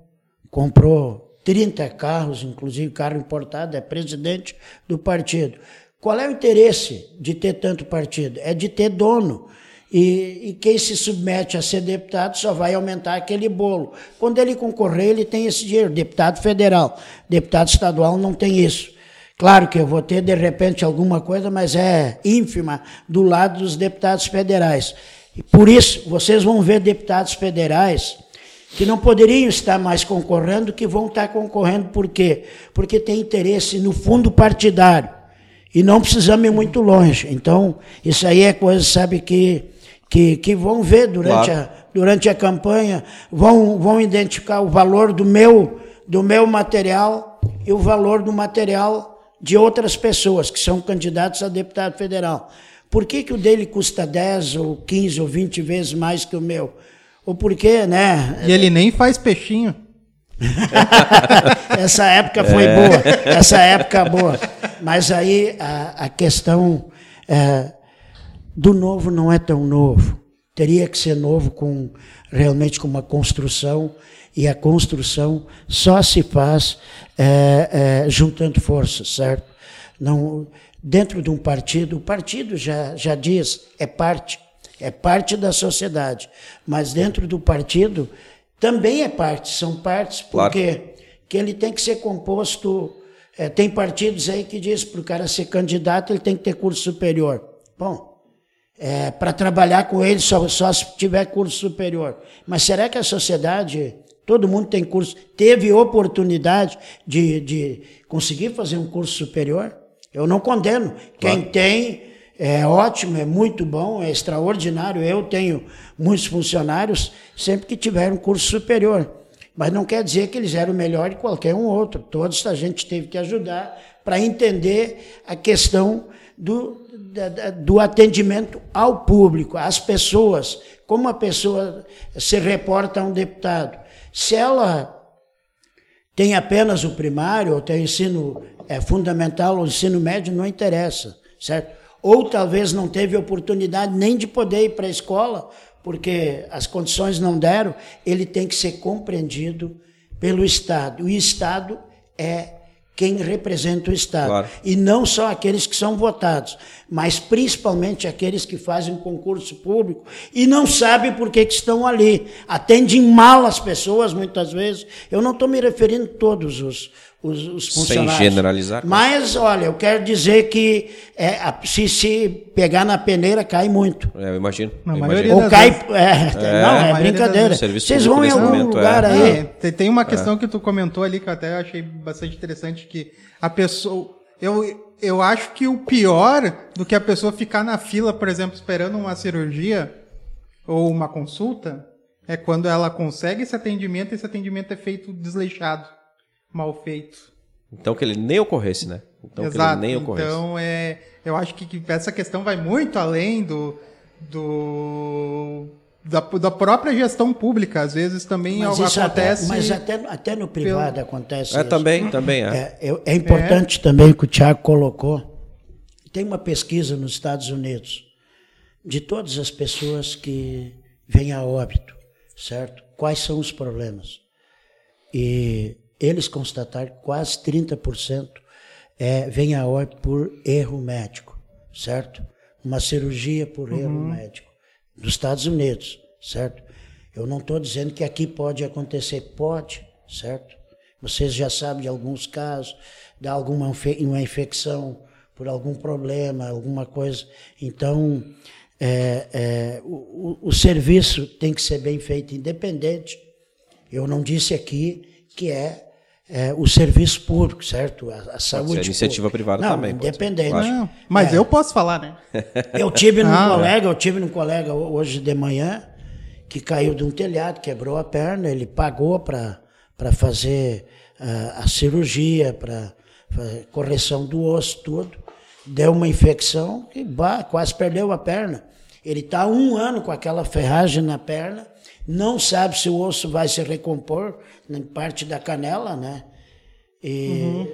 S3: comprou 30 carros, inclusive carro importado, é presidente do partido. Qual é o interesse de ter tanto partido? É de ter dono. E, e quem se submete a ser deputado só vai aumentar aquele bolo. Quando ele concorrer, ele tem esse dinheiro. Deputado federal, deputado estadual não tem isso. Claro que eu vou ter, de repente, alguma coisa, mas é ínfima do lado dos deputados federais. E por isso, vocês vão ver deputados federais que não poderiam estar mais concorrendo, que vão estar concorrendo por quê? Porque tem interesse no fundo partidário. E não precisamos ir muito longe. Então, isso aí é coisa, sabe, que, que, que vão ver durante,
S2: Claro.
S3: a, durante a campanha, vão, vão identificar o valor do meu, do meu material e o valor do material de outras pessoas que são candidatos a deputado federal. Por que, que o dele custa 10 ou 15 ou 20 vezes mais que o meu? Ou por quê, né?
S1: E ele nem faz peixinho.
S3: Essa época foi boa, essa época boa. Mas aí a, a questão é, do novo não é tão novo. Teria que ser novo com realmente com uma construção e a construção só se faz é, é, juntando forças, certo? Não, dentro de um partido, o partido já, já diz, é parte, é parte da sociedade, mas dentro do partido também é parte, são partes, porque claro. que ele tem que ser composto. É, tem partidos aí que diz para o cara ser candidato ele tem que ter curso superior. Bom, é, para trabalhar com ele só, só se tiver curso superior. Mas será que a sociedade, todo mundo tem curso, teve oportunidade de, de conseguir fazer um curso superior? Eu não condeno. Quem tem é ótimo, é muito bom, é extraordinário. Eu tenho muitos funcionários sempre que tiveram curso superior. Mas não quer dizer que eles eram melhor que qualquer um outro. Todos a gente teve que ajudar para entender a questão do, do atendimento ao público, às pessoas. Como a pessoa se reporta a um deputado. Se ela tem apenas o primário, ou tem o ensino é, fundamental ou ensino médio, não interessa, certo? Ou talvez não teve oportunidade nem de poder ir para a escola, porque as condições não deram, ele tem que ser compreendido pelo Estado. O Estado é quem representa o Estado. Claro. E não só aqueles que são votados, mas principalmente aqueles que fazem concurso público e não sabem por que, que estão ali. Atendem mal as pessoas, muitas vezes. Eu não estou me referindo a todos os, os, os funcionários.
S2: Sem generalizar.
S3: Mas, olha, eu quero dizer que é, se, se pegar na peneira, cai muito.
S2: É, eu imagino.
S1: Na
S2: eu
S1: maioria
S2: imagino.
S3: Ou cai. É, é, não, é brincadeira. Vocês vão em algum lugar é. aí.
S1: Não, tem uma questão que tu comentou ali que eu até achei bastante interessante, que a pessoa. Eu, eu acho que o pior do que a pessoa ficar na fila, por exemplo, esperando uma cirurgia ou uma consulta, é quando ela consegue esse atendimento e esse atendimento é feito desleixado mal feito.
S2: Então que ele nem ocorresse, né? Então
S1: Exato. que ele nem ocorresse. Então é, eu acho que, que essa questão vai muito além do, do da, da própria gestão pública. Às vezes também mas acontece.
S3: Até, mas até, até no privado pelo... acontece.
S2: É, isso. também, também é.
S3: É, é importante é. também que o Tiago colocou. Tem uma pesquisa nos Estados Unidos de todas as pessoas que vêm a óbito, certo? Quais são os problemas? E eles constataram que quase 30% é, vem a óbito por erro médico, certo? Uma cirurgia por uhum. erro médico. Dos Estados Unidos, certo? Eu não estou dizendo que aqui pode acontecer, pode, certo? Vocês já sabem de alguns casos, de alguma uma infecção por algum problema, alguma coisa. Então, é, é, o, o, o serviço tem que ser bem feito, independente. Eu não disse aqui que é é, o serviço público, certo? A, a saúde.
S2: Ser iniciativa
S3: pública.
S2: privada
S3: não,
S2: também.
S3: Independente. Não,
S1: mas é. eu posso falar, né?
S3: Eu tive num ah, colega, eu tive num colega hoje de manhã que caiu de um telhado, quebrou a perna, ele pagou para fazer uh, a cirurgia, para correção do osso, tudo. Deu uma infecção e bah, quase perdeu a perna. Ele está um ano com aquela ferragem na perna não sabe se o osso vai se recompor em parte da canela, né? E uhum.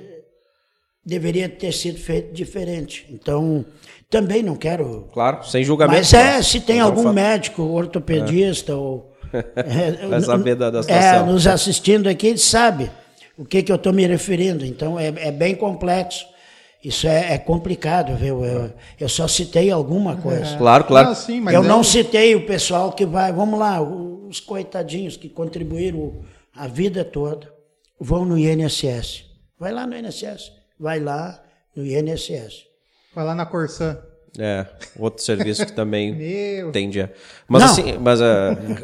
S3: deveria ter sido feito diferente. Então, também não quero.
S2: Claro, sem julgamento.
S3: Mas é, se tem algum médico, ortopedista é. ou.
S2: É, vai saber da, da
S3: situação. É, nos assistindo aqui, ele sabe o que, que eu estou me referindo. Então, é, é bem complexo. Isso é, é complicado, viu? Eu, eu, só citei alguma coisa.
S2: É. Claro, claro. Não,
S3: sim, eu, eu não citei o pessoal que vai, vamos lá, os coitadinhos que contribuíram a vida toda, vão no INSS. Vai lá no INSS, vai lá no INSS.
S1: Vai lá na Corsã.
S2: É, outro serviço que também tende a. Mas não. assim, mas uh,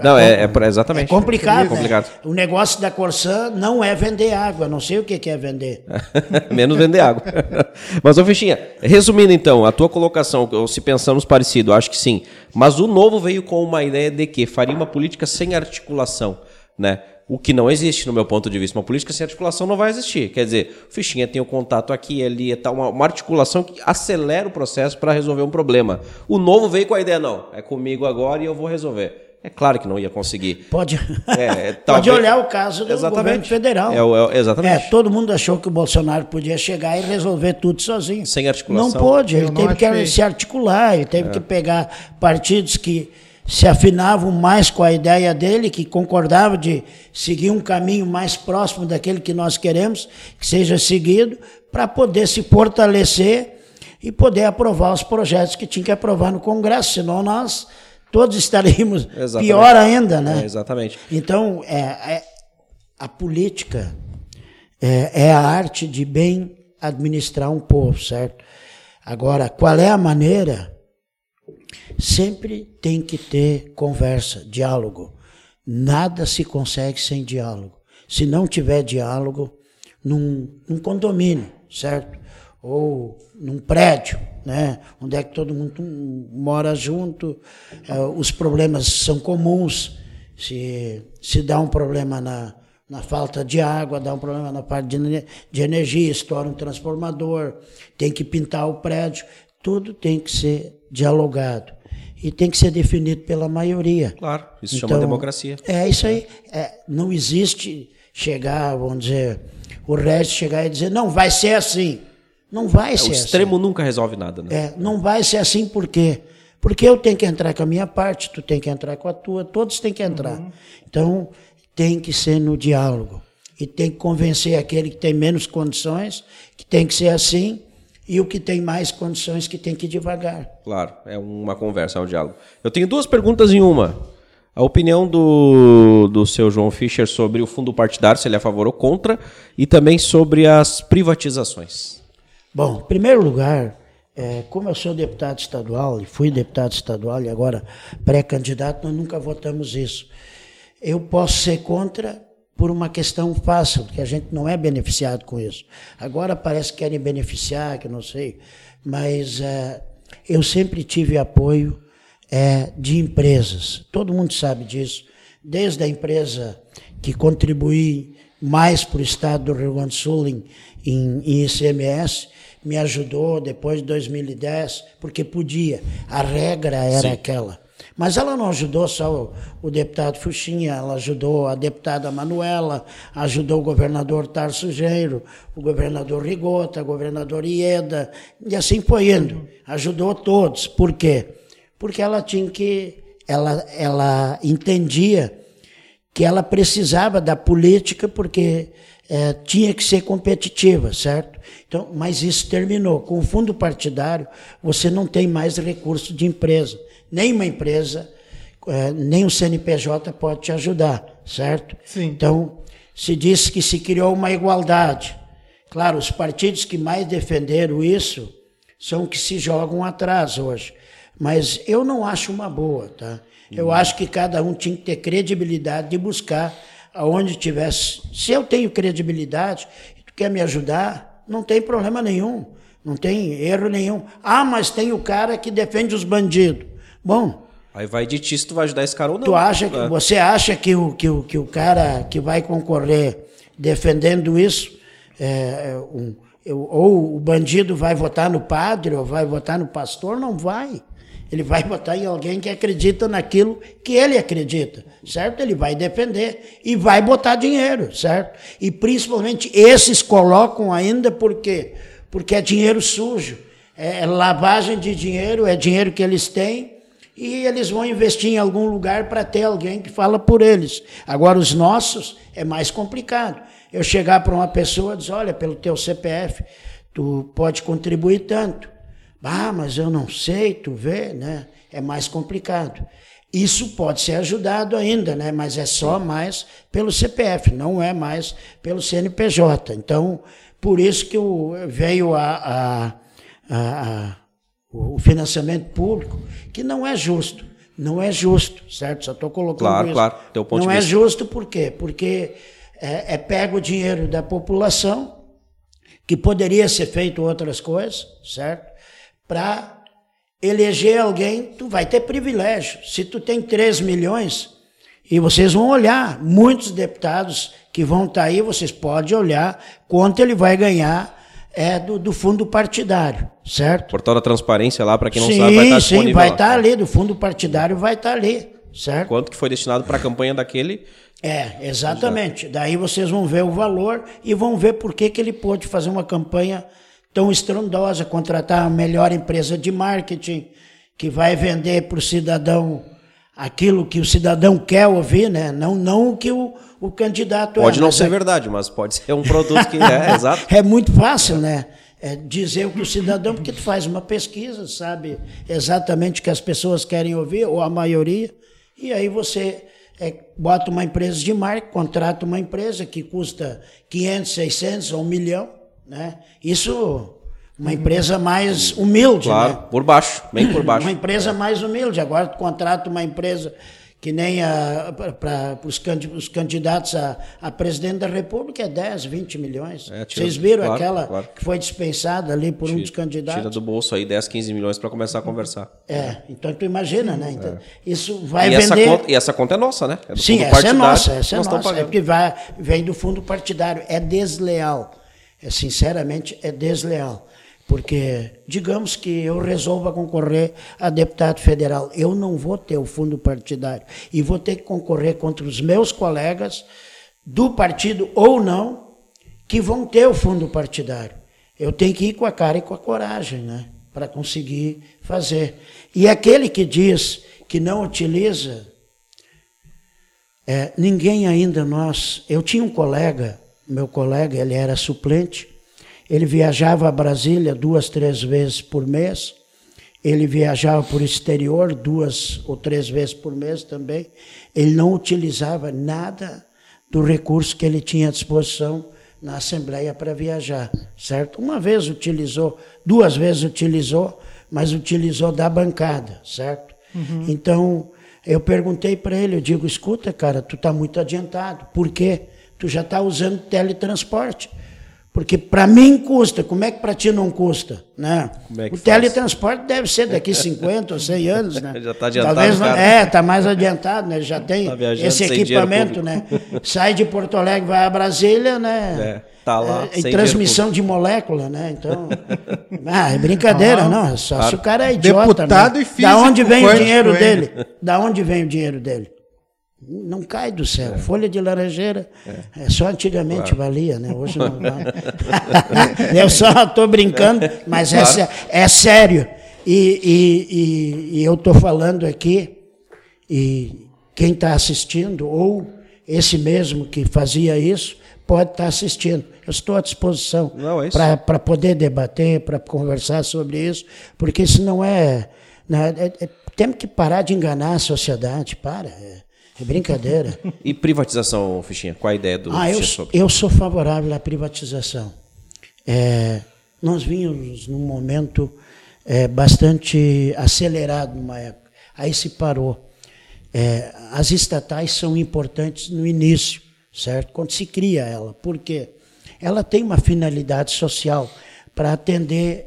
S2: não, é, é, exatamente.
S3: É complicado. É complicado. Né? O negócio da Corsã não é vender água, não sei o que é vender.
S2: Menos vender água. mas, ô Fichinha, resumindo então, a tua colocação, ou se pensamos parecido, acho que sim. Mas o novo veio com uma ideia de que faria uma política sem articulação, né? O que não existe, no meu ponto de vista. Uma política sem articulação não vai existir. Quer dizer, o fichinha tem o contato aqui e ali, tá uma, uma articulação que acelera o processo para resolver um problema. O novo veio com a ideia, não, é comigo agora e eu vou resolver. É claro que não ia conseguir.
S3: Pode, é, Pode olhar o caso do exatamente. governo federal.
S2: É, é, exatamente. É,
S3: todo mundo achou que o Bolsonaro podia chegar e resolver tudo sozinho.
S2: Sem articulação.
S3: Não pôde, ele teve que se articular, ele teve é. que pegar partidos que se afinavam mais com a ideia dele, que concordava de seguir um caminho mais próximo daquele que nós queremos que seja seguido, para poder se fortalecer e poder aprovar os projetos que tinha que aprovar no Congresso, senão nós todos estaríamos
S2: Exatamente.
S3: pior ainda, né?
S2: É, exatamente.
S3: Então, é, é- a política é, é a arte de bem administrar um povo, certo? Agora, qual é a maneira? Sempre tem que ter conversa, diálogo. Nada se consegue sem diálogo. Se não tiver diálogo, num, num condomínio, certo? Ou num prédio, né? onde é que todo mundo mora junto, eh, os problemas são comuns. Se, se dá um problema na, na falta de água, dá um problema na parte de, de energia, estoura um transformador, tem que pintar o prédio, tudo tem que ser dialogado. E tem que ser definido pela maioria.
S2: Claro, isso chama democracia.
S3: É isso aí. É, não existe chegar, vamos dizer, o resto chegar e dizer, não, vai ser assim. Não vai
S2: É,
S3: ser
S2: o
S3: assim.
S2: extremo nunca resolve nada, né?
S3: É, não vai ser assim por quê? Porque eu tenho que entrar com a minha parte, tu tem que entrar com a tua, todos têm que entrar. Então, tem que ser no diálogo. E tem que convencer aquele que tem menos condições que tem que ser assim, e o que tem mais condições que tem que ir devagar.
S2: Claro, é uma conversa, é um diálogo. Eu tenho duas perguntas em uma. A opinião do, do seu João Fischer sobre o fundo partidário, se ele é a favor ou contra, e também sobre as privatizações.
S3: Bom, em primeiro lugar, é, como eu sou deputado estadual, e fui deputado estadual e agora pré-candidato, nós nunca votamos isso. Eu posso ser contra por uma questão fácil, que a gente não é beneficiado com isso. Agora parece que querem beneficiar, que não sei, mas é, eu sempre tive apoio é, de empresas. Todo mundo sabe disso. Desde a empresa que contribui mais para o estado do Rio Grande do Sul em, em, em ICMS, me ajudou depois de 2010, porque podia. A regra era aquela. Mas ela não ajudou só o, o deputado Fuxinha, ela ajudou a deputada Manuela, ajudou o governador Tarso Geiro, o governador Rigota, o governador Ieda, e assim foi indo. Ajudou todos. Por quê? Porque ela tinha que. Ela, ela entendia que ela precisava da política porque eh, tinha que ser competitiva, certo? Então, mas isso terminou. Com o fundo partidário, você não tem mais recurso de empresa. Nem uma empresa, eh, nem o CNPJ pode te ajudar, certo?
S1: Sim.
S3: Então, se disse que se criou uma igualdade. Claro, os partidos que mais defenderam isso são que se jogam atrás hoje. Mas eu não acho uma boa, tá? Eu acho que cada um tinha que ter credibilidade de buscar aonde tivesse. Se eu tenho credibilidade e tu quer me ajudar, não tem problema nenhum. Não tem erro nenhum. Ah, mas tem o cara que defende os bandidos. Bom,
S2: Aí vai de ti se tu vai ajudar esse cara ou não.
S3: Tu acha que,
S2: É.
S3: você acha que o, que, o, que o cara que vai concorrer defendendo isso, é, é, um, ou o bandido vai votar no padre, ou vai votar no pastor? Não vai. Ele vai votar em alguém que acredita naquilo que ele acredita, certo? Ele vai defender e vai botar dinheiro, certo? E principalmente esses colocam ainda por quê? Porque é dinheiro sujo, é lavagem de dinheiro, é dinheiro que eles têm e eles vão investir em algum lugar para ter alguém que fala por eles. Agora, os nossos é mais complicado. Eu chegar para uma pessoa e dizer, olha, pelo teu CPF, tu pode contribuir tanto. Ah, mas eu não sei, tu vê, né? É mais complicado. Isso pode ser ajudado ainda, né? Mas é só mais pelo CPF, não é mais pelo CNPJ. Então, por isso que veio a- a- a- a o financiamento público, que não é justo. Não é justo, certo? Só estou colocando
S2: Claro,
S3: isso.
S2: claro, teu ponto
S3: não
S2: de
S3: é
S2: vista.
S3: justo por quê? Porque é, é pega o dinheiro da população, que poderia ser feito outras coisas, certo? Para eleger alguém, tu vai ter privilégio. Se tu tem 3 milhões, e vocês vão olhar, muitos deputados que vão estar aí, vocês podem olhar quanto ele vai ganhar é, do, do fundo partidário, certo?
S2: Portal da transparência lá, para quem não
S3: sim,
S2: sabe, vai estar
S3: sim,
S2: disponível.
S3: vai
S2: lá.
S3: estar ali, do fundo partidário vai estar ali, certo?
S2: Quanto que foi destinado para a campanha daquele?
S3: É, exatamente. Daí vocês vão ver o valor e vão ver por que, que ele pôde fazer uma campanha tão estrondosa, contratar a melhor empresa de marketing, que vai vender para o cidadão aquilo que o cidadão quer ouvir, né? não, não o que o, o candidato
S2: Pode
S3: é.
S2: não
S3: mas
S2: ser
S3: é-
S2: verdade, mas pode ser um produto que é, exato.
S3: é muito fácil, né? é, dizer o que o cidadão, porque tu faz uma pesquisa, sabe exatamente o que as pessoas querem ouvir, ou a maioria, e aí você é, bota uma empresa de marca, contrata uma empresa que custa 500, 600 ou um milhão, né? Isso uma empresa mais humilde,
S2: Claro,
S3: né?
S2: por baixo, bem por baixo.
S3: Uma empresa mais humilde. Agora tu contrata uma empresa que nem para os candidatos a, a, presidente da República é 10, 20 milhões.
S2: É, tira-
S3: Vocês viram
S2: claro,
S3: aquela
S2: claro.
S3: que foi dispensada ali por um dos candidatos?
S2: Tira do bolso aí 10, 15 milhões para começar a conversar.
S3: É, então tu imagina, né? Então, Isso vai
S2: É. e, essa
S3: vender.
S2: conta, e essa conta é nossa, né? É do
S3: Sim, essa é nossa, essa é nossa. É porque vai, vem do fundo partidário. É desleal. É, sinceramente, é desleal. Porque, digamos que eu resolva concorrer a deputado federal, eu não vou ter o fundo partidário. E vou ter que concorrer contra os meus colegas, do partido ou não, que vão ter o fundo partidário. Eu tenho que ir com a cara e com a coragem, né? Para conseguir fazer. E aquele que diz que não utiliza, é, ninguém ainda nós. Eu tinha um colega, meu colega, ele era suplente, ele viajava a Brasília duas, três vezes por mês, ele viajava por exterior duas ou três vezes por mês também. Ele não utilizava nada do recurso que ele tinha à disposição na Assembleia para viajar, certo? Uma vez utilizou, duas vezes utilizou, mas utilizou da bancada, certo? Então, eu perguntei para ele, eu digo, escuta, cara, tu está muito adiantado. Por quê? Tu já está usando teletransporte. Porque para mim custa, como é que para ti não custa? Né?
S2: Como é que
S3: o
S2: faz?
S3: teletransporte deve ser daqui 50 ou 100 anos, né?
S2: Já tá adiantado,
S3: Talvez não-
S2: cara.
S3: É, está mais adiantado, né? Ele já tem
S2: Tá
S3: esse equipamento, né? Sai de Porto Alegre, vai a Brasília, né?
S2: É, tá lá,
S3: É,
S2: sem
S3: em
S2: dinheiro
S3: transmissão de molécula, né? Então, ah, é brincadeira,
S1: Ah,
S3: não. Só se
S2: claro.
S3: o cara é idiota.
S1: Deputado
S3: né?
S1: e físico
S3: Da onde vem o dinheiro dele? Da onde vem o dinheiro dele? Não cai do céu. Folha de laranjeira é. só antigamente valia, né? Hoje não vale. Eu só estou brincando, mas é, sé- é sério. E, e- e- e eu estou falando aqui, e quem está assistindo, ou esse mesmo que fazia isso, pode estar assistindo. Eu estou à disposição
S2: Não, é
S3: para poder debater, para conversar sobre isso, porque isso não é. né, é- é- temos que parar de enganar a sociedade, para. É, é brincadeira.
S2: E privatização, Fichinha? Qual a ideia do
S3: Ah, eu,
S2: sobre?
S3: eu sou favorável à privatização. É, nós vínhamos num momento é, bastante acelerado numa época. Aí se parou. É, as estatais são importantes no início, certo? Quando se cria ela. Por quê? Ela tem uma finalidade social para atender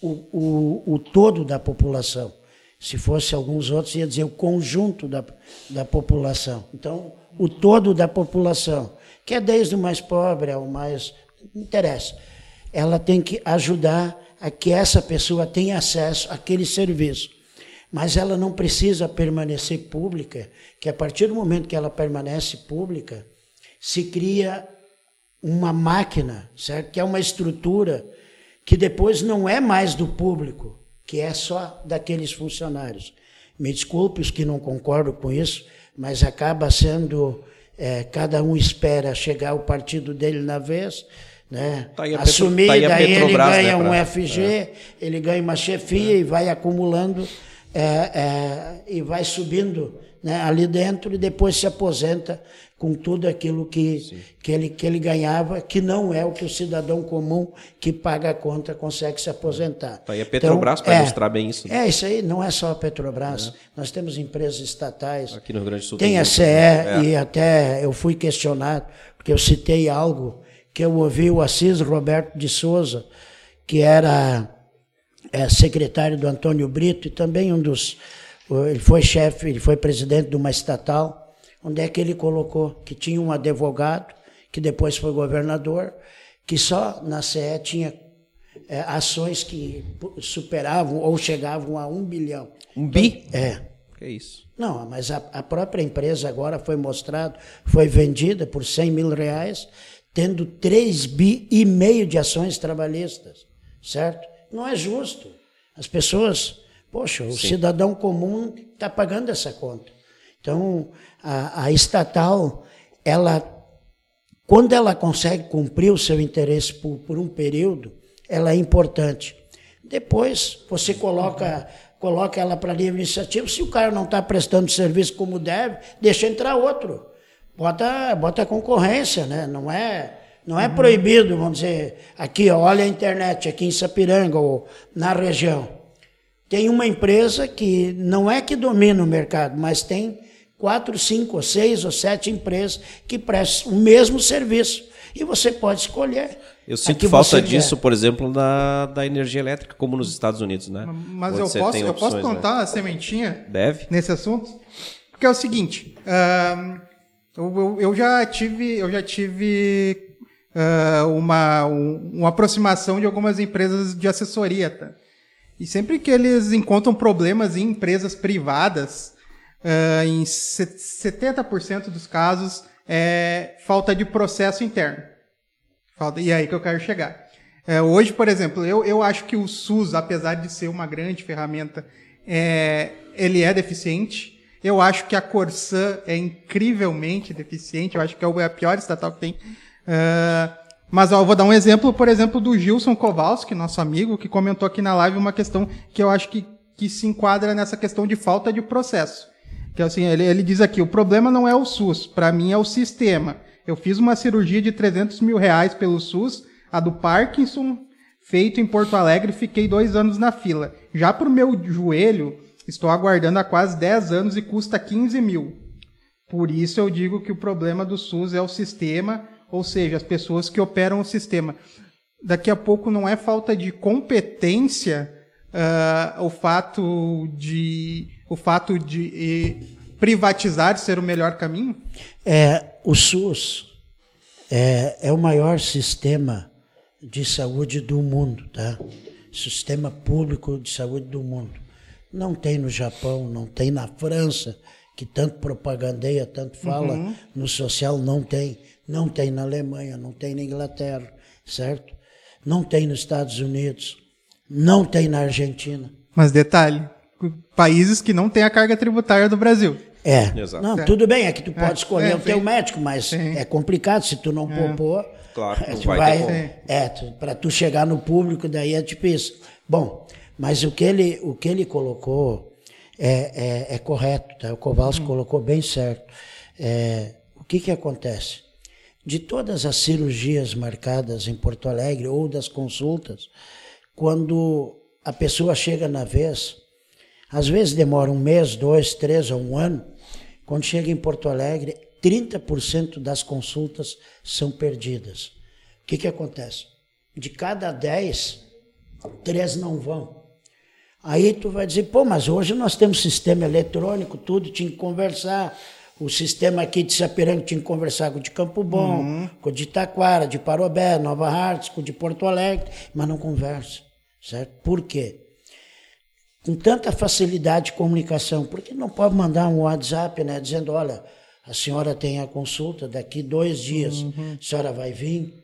S3: o, o, o todo da população. Se fosse alguns outros, ia dizer o conjunto da, da população. Então, o todo da população, que é desde o mais pobre ao mais. Não interessa. Ela tem que ajudar a que essa pessoa tenha acesso àquele serviço. Mas ela não precisa permanecer pública, que a partir do momento que ela permanece pública, se cria uma máquina, certo? Que é uma estrutura que depois não é mais do público, que é só daqueles funcionários. Me desculpe os que não concordam com isso, mas acaba sendo é, cada um espera chegar o partido dele na vez, né?
S2: Tá
S3: assumir,
S2: tá
S3: daí ele
S2: né,
S3: ganha um
S2: pra-
S3: FG, ele ganha uma chefia e vai acumulando é, é, e vai subindo né, ali dentro e depois se aposenta com tudo aquilo que, que, ele, que ele ganhava, que não é o que o cidadão comum que paga a conta consegue se aposentar.
S2: Tá aí a Petrobras pra ilustrar bem isso, né?
S3: É, isso aí não é só a Petrobras. Nós temos empresas estatais.
S2: Aqui no Rio Grande do Sul
S3: Tem
S2: tem
S3: a CE,
S2: né? É.
S3: e até eu fui questionado, porque eu citei algo que eu ouvi o Assis Roberto de Souza, que era é, secretário do Antônio Brito e também um dos. Ele foi chefe, ele foi presidente de uma estatal, onde é que ele colocou que tinha um advogado, que depois foi governador, que só na CE tinha é, ações que superavam ou chegavam a um bilhão.
S2: Um bi?
S3: É.
S2: Que isso?
S3: Não, mas a, a própria empresa agora foi mostrado, foi vendida por 100 mil reais, tendo 3 bi e meio de ações trabalhistas, certo? Não é justo. As pessoas, poxa, o cidadão comum está pagando essa conta. Então, a, a estatal, ela, quando ela consegue cumprir o seu interesse por, por um período, ela é importante. Depois você coloca coloca ela para livre iniciativa. Se o cara não está prestando serviço como deve, deixa entrar outro. Bota, bota concorrência, né? Não é, não é proibido, vamos dizer, aqui, olha a internet, aqui em Sapiranga ou na região. Tem uma empresa que não é que domina o mercado, mas tem quatro, cinco, seis ou sete empresas que prestam o mesmo serviço. E você pode escolher.
S2: Eu sinto falta disso, quer. por exemplo, da, da energia elétrica, como nos Estados Unidos, né?
S1: Mas eu posso, eu posso contar né? a sementinha
S2: Deve.
S1: nesse assunto? Porque é o seguinte, uh, eu, eu, já tive, eu já tive uh, uma, um, uma aproximação de algumas empresas de assessoria, tá? E sempre que eles encontram problemas em empresas privadas, uh, em 70% dos casos, é falta de processo interno. Falta, e é aí que eu quero chegar. É, hoje, por exemplo, eu, eu acho que o SUS, apesar de ser uma grande ferramenta, é, ele é deficiente. Eu acho que a Corsan é incrivelmente deficiente. Eu acho que é a pior estatal que tem. Uh, mas ó, eu vou dar um exemplo, por exemplo, do Gilson Kowalski, nosso amigo, que comentou aqui na live uma questão que eu acho que, que se enquadra nessa questão de falta de processo. Que assim, ele, ele diz aqui, o problema não é o SUS, para mim é o sistema. Eu fiz uma cirurgia de 300 mil reais pelo SUS, a do Parkinson, feito em Porto Alegre, fiquei dois anos na fila. Já para o meu joelho, estou aguardando há quase 10 anos e custa 15 mil. Por isso eu digo que o problema do SUS é o sistema, ou seja, as pessoas que operam o sistema. Daqui a pouco não é falta de competência uh, o fato de o fato de privatizar ser o melhor caminho?
S3: É, o SUS é, é o maior sistema de saúde do mundo, tá? Sistema público de saúde do mundo. Não tem no Japão, não tem na França, que tanto propagandeia, tanto fala uhum. no social, não tem. Não tem na Alemanha, não tem na Inglaterra, certo? Não tem nos Estados Unidos, não tem na Argentina.
S1: Mas detalhe, países que não têm a carga tributária do Brasil.
S3: É. Exato. Não, tudo bem, é que tu pode é, escolher é, o teu médico, mas sim. é complicado se tu não é. propor.
S2: Claro,
S3: não tu vai, vai É, para tu chegar no público, daí é difícil. Bom, mas o que ele, o que ele colocou é, é, é correto, tá? O Kowalski hum. colocou bem certo. É, o que que acontece? De todas as cirurgias marcadas em Porto Alegre ou das consultas, quando a pessoa chega na vez, às vezes demora um mês, dois, três ou um ano. Quando chega em Porto Alegre, 30% das consultas são perdidas. O que, que acontece? De cada 10, três não vão. Aí tu vai dizer, pô, mas hoje nós temos sistema eletrônico, tudo, tinha que conversar. O sistema aqui de Sapiranga tinha que conversar com o de Campo Bom, uhum. com o de Itaquara, de Parobé, Nova Hartz, com o de Porto Alegre, mas não conversa, certo? Por quê? Com tanta facilidade de comunicação, porque não pode mandar um WhatsApp, né, dizendo, olha, a senhora tem a consulta daqui dois dias, uhum. a senhora vai vir?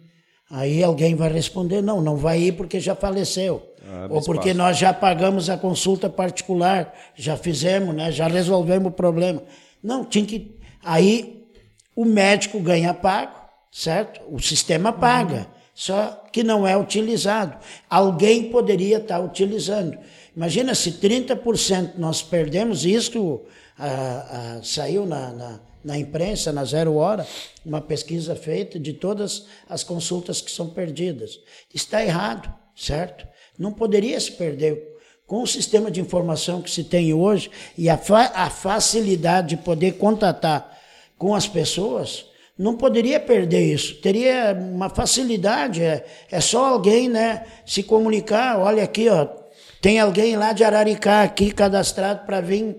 S3: Aí alguém vai responder, não, não vai ir porque já faleceu. Ah, Ou porque espaço. nós já pagamos a consulta particular, já fizemos, né, já resolvemos o problema. Não, tinha que. Aí o médico ganha pago, certo? O sistema paga, uhum. só que não é utilizado. Alguém poderia estar utilizando. Imagina se 30% nós perdemos, isso ah, saiu na, na, na, imprensa, na zero hora, uma pesquisa feita de todas as consultas que são perdidas. Está errado, certo? Não poderia se perder. Com o sistema de informação que se tem hoje e a, fa a facilidade de poder contatar com as pessoas, não poderia perder isso. Teria uma facilidade, é, é só alguém né, se comunicar, olha aqui, ó, tem alguém lá de Araricá aqui cadastrado para vir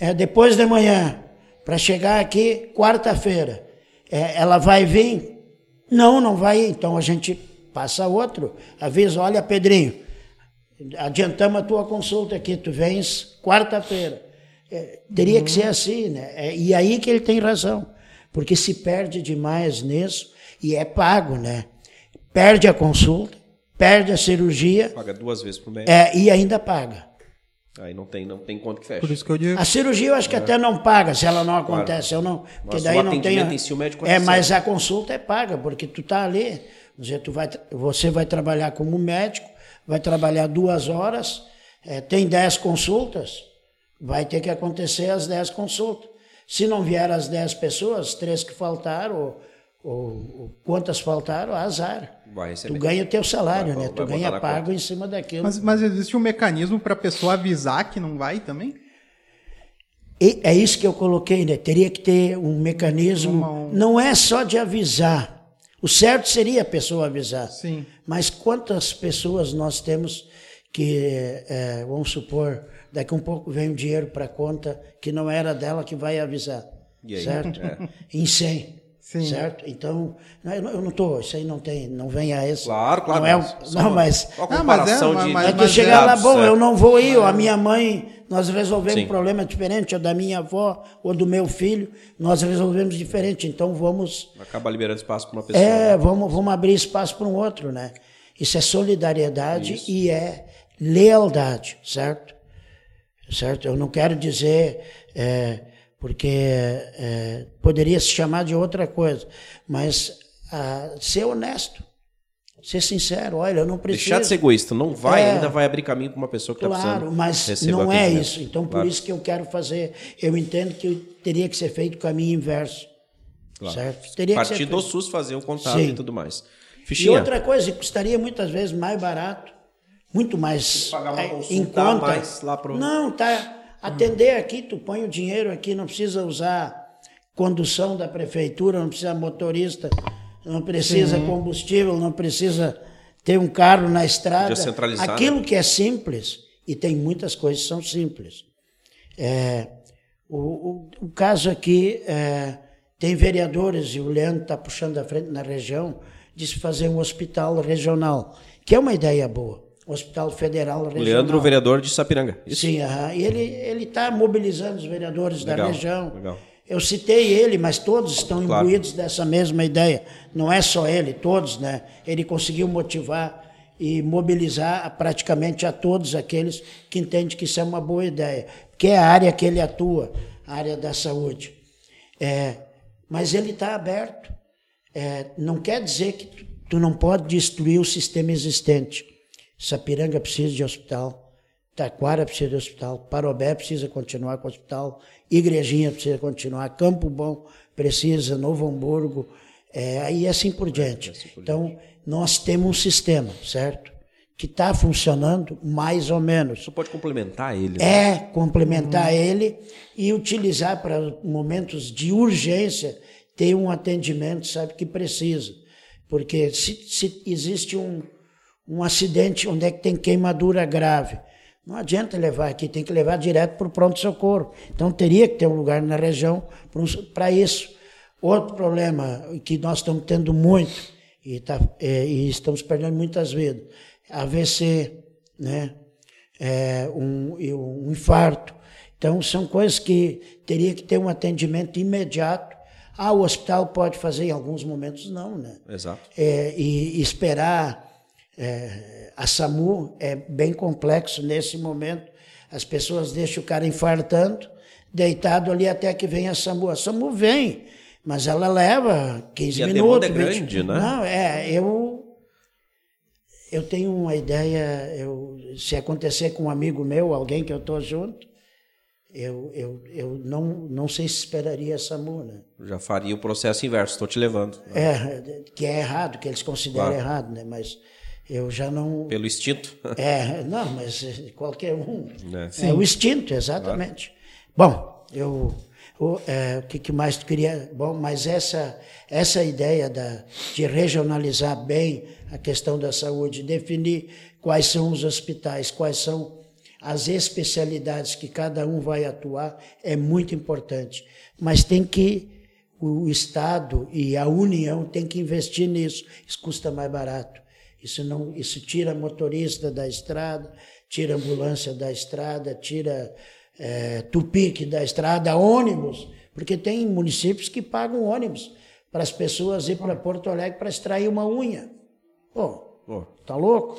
S3: é, depois de manhã, para chegar aqui quarta-feira. É, ela vai vir? Não, não vai. Então a gente passa outro, avisa, olha Pedrinho, adiantamos a tua consulta aqui, tu vens quarta-feira. É, teria uhum. que ser assim, né? É, e aí que ele tem razão, porque se perde demais nisso e é pago, né? Perde a consulta, perde a cirurgia.
S2: Paga duas vezes por mês.
S3: É, e ainda paga.
S2: Aí não tem, não tem conta que fecha.
S1: Por isso que eu digo.
S3: A cirurgia eu acho que é. até não paga se ela não acontece. Claro. Eu não, porque daí não tem. A,
S2: si, o médico
S3: é, mas a consulta é paga, porque tu tá ali, dizer, tu vai, você vai trabalhar como médico, vai trabalhar duas horas, eh, tem dez consultas, vai ter que acontecer as dez consultas. Se não vier as dez pessoas, três que faltaram, ou, ou- ou quantas faltaram, azar. Tu ganha o teu salário,
S2: Vai-
S3: né?
S2: vai
S3: Tu ganha pago
S2: conta.
S3: em cima daquilo.
S1: Mas, mas existe um mecanismo para a pessoa avisar que não vai também?
S3: E é isso que eu coloquei, né? Teria que ter um mecanismo.
S1: Uma-
S3: Não é só de avisar. O certo seria a pessoa avisar.
S1: Sim.
S3: Mas quantas pessoas nós temos que, eh, vamos supor, daqui um pouco vem um dinheiro para a conta que não era dela que vai avisar.
S2: E aí?
S3: Certo?
S2: É.
S3: Em 100.
S1: Sim.
S3: Certo? Então, não, eu não- não estou, isso aí não tem, não vem a esse.
S2: Claro, claro.
S3: Não, é, o-
S2: mas
S3: não
S2: uma-
S3: mas
S2: Uma
S1: Ah, mas é,
S2: comparação
S1: mas-
S2: de,
S1: mas-
S2: de
S3: tu chegar lá,
S2: dados,
S3: bom,
S2: é.
S3: eu não vou ir, a minha mãe, nós resolvemos
S2: Sim.
S3: um problema diferente, ou da minha avó, ou do meu filho, nós resolvemos diferente, então vamos,
S2: Acaba liberando espaço para uma pessoa.
S3: é,
S2: né?
S3: vamos, vamos abrir espaço para um outro, né? Isso é solidariedade e é lealdade, certo? Certo? Eu não quero dizer, é, porque é, poderia se chamar de outra coisa, mas ah, ser honesto, ser sincero, olha, eu não preciso...
S2: Deixar de ser egoísta. Não vai,
S3: É.
S2: ainda vai abrir caminho para uma pessoa que está
S3: Claro, mas não é isso. Então, por
S2: Claro.
S3: isso que eu quero fazer. Eu entendo que teria que ser feito o caminho inverso.
S2: Claro.
S3: Certo? Teria que ser
S2: Partir do
S3: feito.
S2: SUS fazer o contato
S3: Sim.
S2: e tudo mais.
S3: E
S2: Fichinha.
S3: outra coisa, custaria muitas vezes mais barato, muito mais
S2: Pagar uma
S3: é, em
S2: a
S3: conta.
S2: mais lá pro-
S3: Não, tá. Atender aqui, tu põe o dinheiro aqui, não precisa usar condução da prefeitura, não precisa motorista, não precisa combustível, não precisa ter um carro na estrada.
S2: Né?
S3: Aquilo que é simples, e tem muitas coisas que são simples. É, o, o- o caso aqui, é, tem vereadores, e o Leandro está puxando à frente na região, de se fazer um hospital regional, que é uma ideia boa. Hospital federal regional.
S2: Leandro, vereador de Sapiranga. Isso.
S3: Sim, aham. e ele está mobilizando os vereadores da
S2: Legal,
S3: região.
S2: legal.
S3: Eu citei ele, mas todos estão
S2: Claro.
S3: imbuídos dessa mesma ideia. Não é só ele, todos, né? Ele conseguiu motivar e mobilizar praticamente a todos aqueles que entendem que isso é uma boa ideia, que é a área que ele atua, a área da saúde. É, mas ele está aberto. É, não quer dizer que tu, tu não pode destruir o sistema existente. Sapiranga precisa de hospital, Taquara precisa de hospital, Parobé precisa continuar com o hospital, Igrejinha precisa continuar, Campo Bom precisa, Novo Hamburgo, é, e assim por diante. Então, nós temos um sistema, certo? Que está funcionando mais ou menos
S2: Isso pode complementar ele. né?
S3: é complementar ele e utilizar para momentos de urgência ter um atendimento, sabe, que precisa. Porque se, se existe um, um acidente onde é que tem queimadura grave, não adianta levar aqui, tem que levar direto para o pronto-socorro. Então teria que ter um lugar na região para isso. Outro problema que nós estamos tendo muito, e, tá, é, e estamos perdendo muitas vidas, AVC, né? é, um, um infarto. Então, são coisas que teria que ter um atendimento imediato. Ah, o hospital pode fazer em alguns momentos, não, né?
S2: Exato.
S3: É, e esperar é, a SAMU é bem complexo nesse momento. As pessoas deixam o cara infartando, deitado ali até que vem a SAMU. A SAMU vem, mas ela leva 15
S2: E a
S3: minutos.
S2: demanda é grande, né?
S3: Não, é, eu eu tenho uma ideia, eu, se acontecer com um amigo meu, alguém que eu estou junto, eu, eu, eu não, não sei se esperaria a SAMU, né?
S2: Já faria o processo inverso, estou te levando.
S3: É, que é errado, que eles consideram
S2: Claro.
S3: errado, né? Mas eu já não.
S2: Pelo instinto.
S3: É, não, mas qualquer um.
S2: É.
S3: É o instinto, exatamente. Bom, eu. O, é, o que, que mais tu queria? Bom, mas essa, essa ideia da, de regionalizar bem a questão da saúde, definir quais são os hospitais, quais são as especialidades que cada um vai atuar, é muito importante. Mas tem que o Estado e a União tem que investir nisso. Isso custa mais barato. Isso não, isso tira motorista da estrada, tira ambulância da estrada, tira é, tupique da estrada, ônibus, porque tem municípios que pagam ônibus para as pessoas ir para Porto Alegre para extrair uma unha. Pô,
S2: Pô,
S3: tá louco?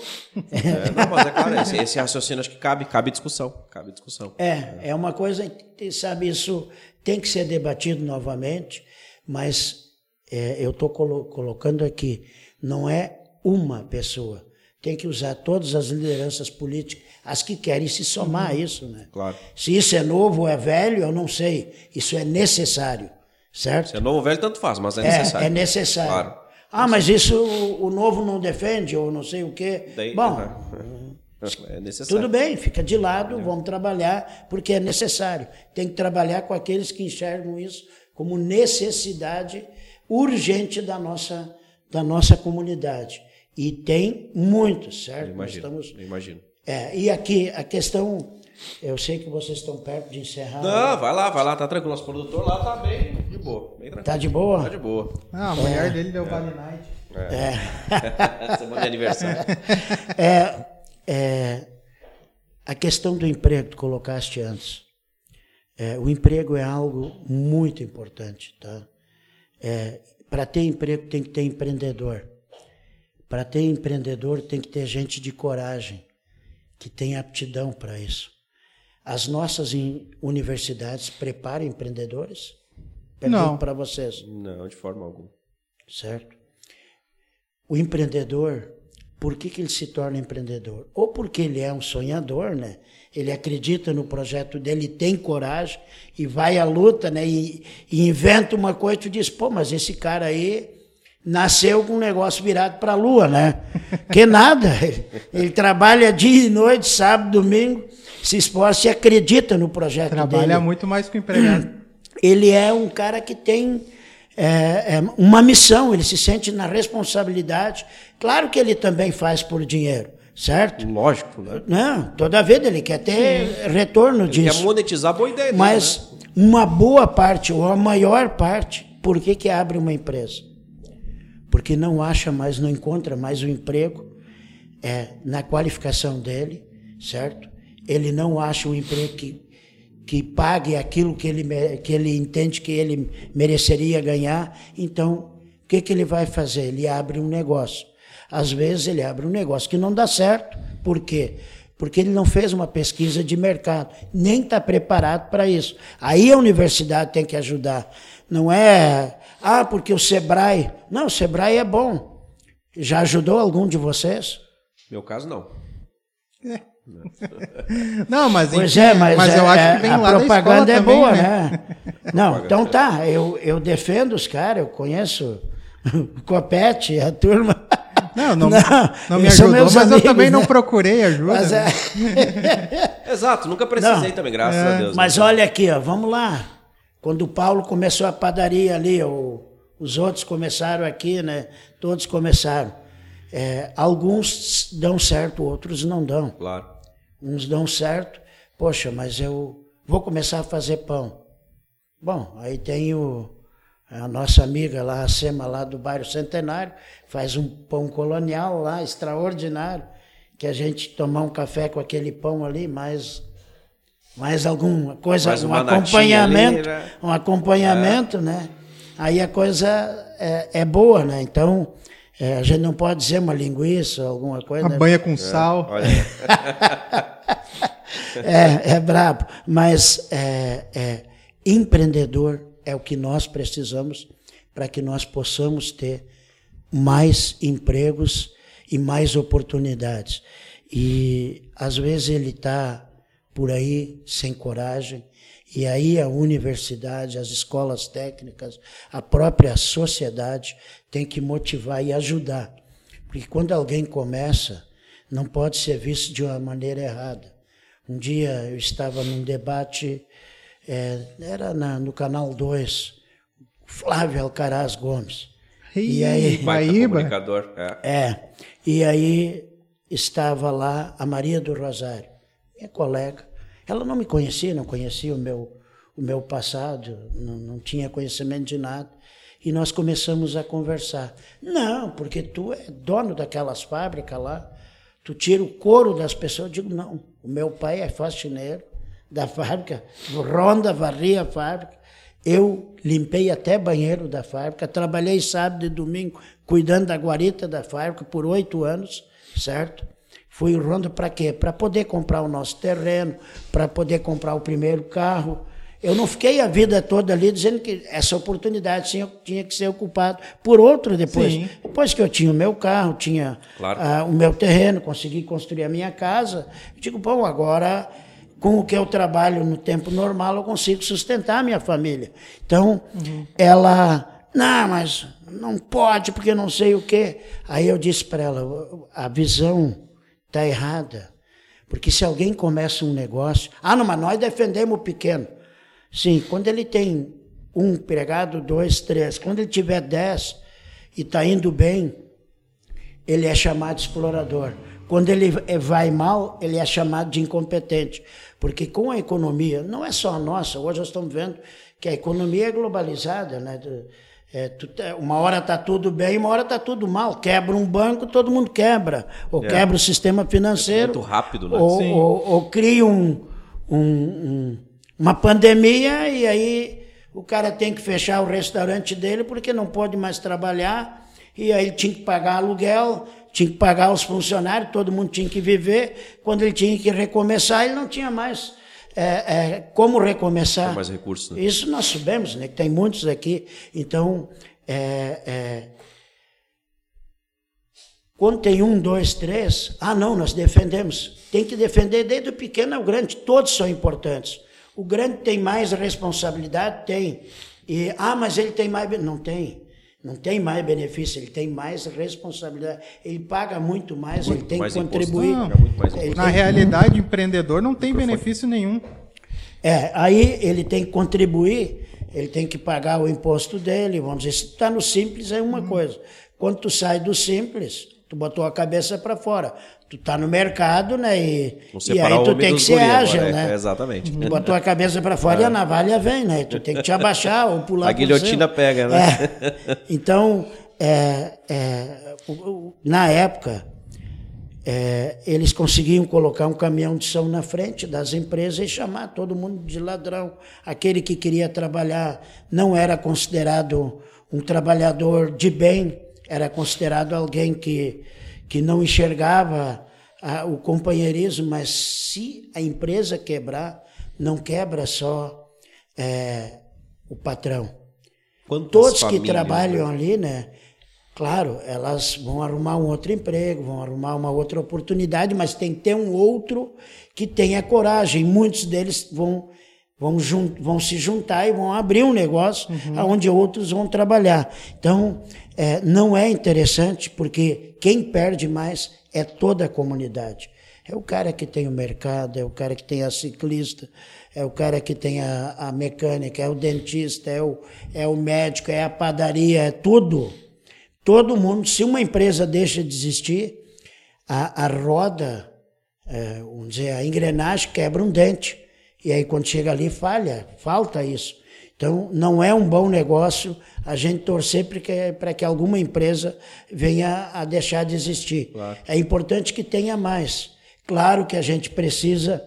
S2: é, não, mas é claro, esse, esse raciocínio acho que cabe, cabe discussão. Cabe discussão.
S3: É, é uma coisa, que, sabe, isso tem que ser debatido novamente, mas é, eu estou colo colocando aqui, não é uma pessoa. Tem que usar todas as lideranças políticas, as que querem se somar a isso. Né?
S2: Claro.
S3: Se isso é novo ou é velho, eu não sei. Isso é necessário, certo?
S2: Se é novo ou velho, tanto faz, mas é
S3: É,
S2: necessário.
S3: é necessário.
S2: Claro.
S3: Ah, mas isso o, o novo não defende, ou não sei o quê.
S2: Daí-
S3: Bom,
S2: É necessário.
S3: tudo bem, fica de lado, vamos trabalhar, porque é necessário. Tem que trabalhar com aqueles que enxergam isso como necessidade urgente da nossa, da nossa comunidade. E tem muitos, certo?
S2: Imagino.
S3: estamos,
S2: imagino.
S3: é, e aqui a questão, eu sei que vocês estão perto de encerrar.
S2: Não, vai lá, vai lá, tá tranquilo. Nosso produtor lá tá bem de boa. Bem tranquilo.
S3: Tá de boa?
S2: Tá de boa.
S1: Ah, a mulher dele deu Vale Night.
S2: Semana de aniversário.
S3: É, é, a questão do emprego que colocaste antes. É, o emprego é algo muito importante, tá? Para ter emprego tem que ter empreendedor. Para ter empreendedor tem que ter gente de coragem, que tem aptidão para isso. As nossas universidades preparam empreendedores?
S1: Não.
S3: Pergunto para vocês
S2: Não, de forma alguma.
S3: certo? O empreendedor, por que, que ele se torna empreendedor? Ou porque ele é um sonhador, né? Ele acredita no projeto dele, tem coragem e vai à luta, né? E, e inventa uma coisa e tu diz, pô, mas esse cara aí nasceu com um negócio virado para a lua, né? Que nada. Ele, ele trabalha dia e noite, sábado, domingo, se esforça e acredita no projeto
S1: Trabalha
S3: dele
S1: muito mais que o empregado.
S3: ele é um cara que tem é, é, uma missão, ele se sente na responsabilidade. Claro que ele também faz por dinheiro, certo?
S2: Lógico, né?
S3: Não, toda vez ele quer ter retorno
S2: Quer
S3: disso.
S2: monetizar a boa ideia dele,
S3: Mas
S2: né?
S3: uma boa parte, ou a maior parte, por que, que abre uma empresa? Porque não acha mais, não encontra mais o emprego é, na qualificação dele, certo? Ele não acha um emprego que, que pague aquilo que ele, que ele entende que ele mereceria ganhar. Então, o que, que ele vai fazer? Ele abre um negócio. Às vezes ele abre um negócio que não dá certo. Por quê? Porque ele não fez uma pesquisa de mercado, nem está preparado para isso. Aí a universidade tem que ajudar. Não é, ah, porque o Sebrae. Não, o Sebrae é bom. Já ajudou algum de vocês?
S2: Meu caso, não.
S1: Não, mas
S3: Pois
S1: enfim,
S3: é, mas,
S1: eu
S3: é-
S1: acho
S3: é-
S1: que vem
S3: a
S1: lá da
S3: propaganda é
S1: também,
S3: boa,
S1: né?
S3: né? Não, então tá, eu, eu defendo os caras, eu conheço o Copete, a turma.
S1: Não, não,
S3: Não,
S1: não, me ajudou, mas eu
S3: amigos,
S1: também não
S3: né?
S1: procurei ajuda.
S3: Mas,
S1: né?
S3: é,
S2: Exato, nunca precisei
S3: Não.
S2: também, graças
S1: É.
S2: a Deus.
S3: mas
S2: né?
S3: olha aqui, ó, vamos lá. Quando o Paulo começou a padaria ali, o- os outros começaram aqui, né? Todos começaram. É, alguns dão certo, outros não dão.
S2: Claro.
S3: Uns dão certo, poxa, mas eu vou começar a fazer pão. Bom, aí tem o, a nossa amiga lá, a Sema, lá do bairro Centenário, faz um pão colonial lá, extraordinário, que a gente tomar um café com aquele pão ali, mais, mais alguma coisa,
S2: Mais
S3: um acompanhamento,
S2: ali, né?
S3: um acompanhamento, né? Aí a coisa é, é boa, né? Então, é, a gente não pode dizer uma linguiça, alguma coisa.
S1: Uma
S3: né?
S1: banha com sal.
S2: Olha,
S3: É, é brabo, mas é, é, empreendedor é o que nós precisamos para que nós possamos ter mais empregos e mais oportunidades. E às vezes ele está por aí sem coragem, e aí a universidade, as escolas técnicas, a própria sociedade tem que motivar e ajudar. Porque quando alguém começa, não pode ser visto de uma maneira errada. Um dia eu estava num debate, eh, era na- no Canal 2, Flávio Alcaraz Gomes. E aí,
S2: baita
S1: Guaíba.
S2: comunicador. É.
S3: é, e aí estava lá a Maria do Rosário, minha colega. Ela não me conhecia, não conhecia o meu, o meu passado, não, não tinha conhecimento de nada. E nós começamos a conversar. Não, porque tu é dono daquelas fábricas lá, tu tira o couro das pessoas. Eu digo, não, o meu pai é faxineiro da fábrica, ronda, varria a fábrica. Eu limpei até banheiro da fábrica, trabalhei sábado e domingo cuidando da guarita da fábrica por oito anos, certo? Fui ronda para quê? Para poder comprar o nosso terreno, para poder comprar o primeiro carro. Eu não fiquei a vida toda ali dizendo que essa oportunidade tinha, tinha que ser ocupada por outro depois.
S1: Sim.
S3: Depois que eu tinha o meu carro, tinha
S2: Claro.
S3: ah, o meu terreno, consegui construir a minha casa, eu digo, bom, agora com o que eu trabalho no tempo normal, eu consigo sustentar a minha família. Então, ela, não, mas não pode porque não sei o quê. Aí eu disse para ela, a visão está errada. Porque se alguém começa um negócio, ah, não, mas nós defendemos o pequeno. Sim, quando ele tem um empregado, dois, três, quando ele tiver dez e está indo bem, ele é chamado de explorador. Quando ele eh, vai mal, ele é chamado de incompetente. Porque com a economia, não é só a nossa, hoje nós estamos vendo que a economia é globalizada. Né? É, tu tá- uma hora está tudo bem, uma hora está tudo mal. Quebra um banco, todo mundo quebra. Ou
S2: É.
S3: quebra o sistema financeiro.
S2: muito rápido, né?
S3: Ou, ou, ou cria um, um- um- uma pandemia e aí o cara tem que fechar o restaurante dele porque não pode mais trabalhar. E aí ele tinha que pagar aluguel, tinha que pagar os funcionários, todo mundo tinha que viver. Quando ele tinha que recomeçar, ele não tinha mais é, é, como recomeçar.
S2: Tem mais recursos, né?
S3: Isso nós sabemos, né? que tem muitos aqui. Então, é, é, quando tem um, dois, três, ah, não, nós defendemos. Tem que defender desde o pequeno ao grande, todos são importantes. O grande tem mais responsabilidade? Tem. E, ah, mas ele tem mais. be-" Não tem. Não tem mais benefício, ele tem mais responsabilidade. Ele paga muito mais, ele tem
S2: mais
S3: que contribuir.
S1: Não.
S2: Muito.
S1: Na
S3: tem-
S1: realidade, empreendedor não tem benefício nenhum.
S3: É, aí ele tem que contribuir, ele tem que pagar o imposto dele, vamos dizer, se tu está no simples é uma coisa. Quando tu sai do simples, tu botou a cabeça para fora. Tu tá no mercado, né? E, e aí tu tem que ser
S2: agora,
S3: ágil,
S2: é,
S3: né?
S2: é, exatamente.
S3: Tu botou a cabeça para fora e a navalha vem, né? Tu tem que te abaixar ou pular
S2: A guilhotina pega, né?
S3: É. Então, é, é, na época, é, eles conseguiam colocar um caminhão de som na frente das empresas e chamar todo mundo de ladrão. Aquele que queria trabalhar não era considerado um trabalhador de bem, era considerado alguém que, que não enxergava ah, o companheirismo, mas se a empresa quebrar, não quebra só é, o patrão.
S2: Quantas
S3: Todos que
S2: famílias,
S3: trabalham
S2: né?
S3: ali, né? Claro, elas vão arrumar um outro emprego, vão arrumar uma outra oportunidade, mas tem que ter um outro que tenha coragem. Muitos deles vão, vão, jun- vão se juntar e vão abrir um negócio onde outros vão trabalhar. Então, é, não é interessante, porque quem perde mais é toda a comunidade. É o cara que tem o mercado, é o cara que tem a ciclista, é o cara que tem a, a mecânica, é o dentista, é o, é o médico, é a padaria, é tudo. Todo mundo, se uma empresa deixa de existir, a, a roda, é, vamos dizer, a engrenagem quebra um dente. E aí quando chega ali falha, falta isso. Então não é um bom negócio a gente torcer para que, para que alguma empresa venha a deixar de existir. É importante que tenha mais. Claro que a gente precisa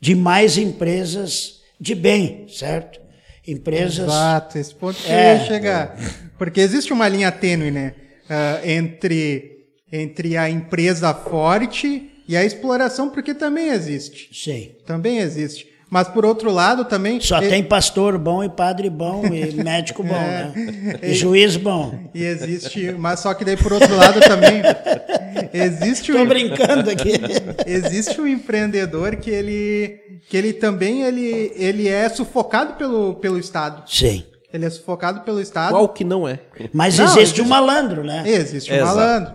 S3: de mais empresas de bem, certo? Empresas.
S1: Exato, esse ponto que
S3: É.
S1: eu ia chegar. Porque existe uma linha tênue, né? ah, entre, entre a empresa forte e a exploração, porque também existe.
S3: Sim.
S1: Também existe. Mas por outro lado também.
S3: Só
S1: e-
S3: tem pastor bom e padre bom e médico bom,
S1: É.
S3: né? E juiz bom.
S1: E existe. Mas só que daí por outro lado também. Existe
S3: Tô
S1: um,
S3: brincando aqui.
S1: existe um empreendedor que ele. que ele também ele, ele é sufocado pelo, pelo Estado.
S3: Sim.
S1: Ele é sufocado pelo Estado.
S2: Qual que não é?
S3: Mas
S1: Não,
S3: existe
S1: existe-
S3: o malandro, né?
S1: Existe o
S2: Exato.
S1: malandro.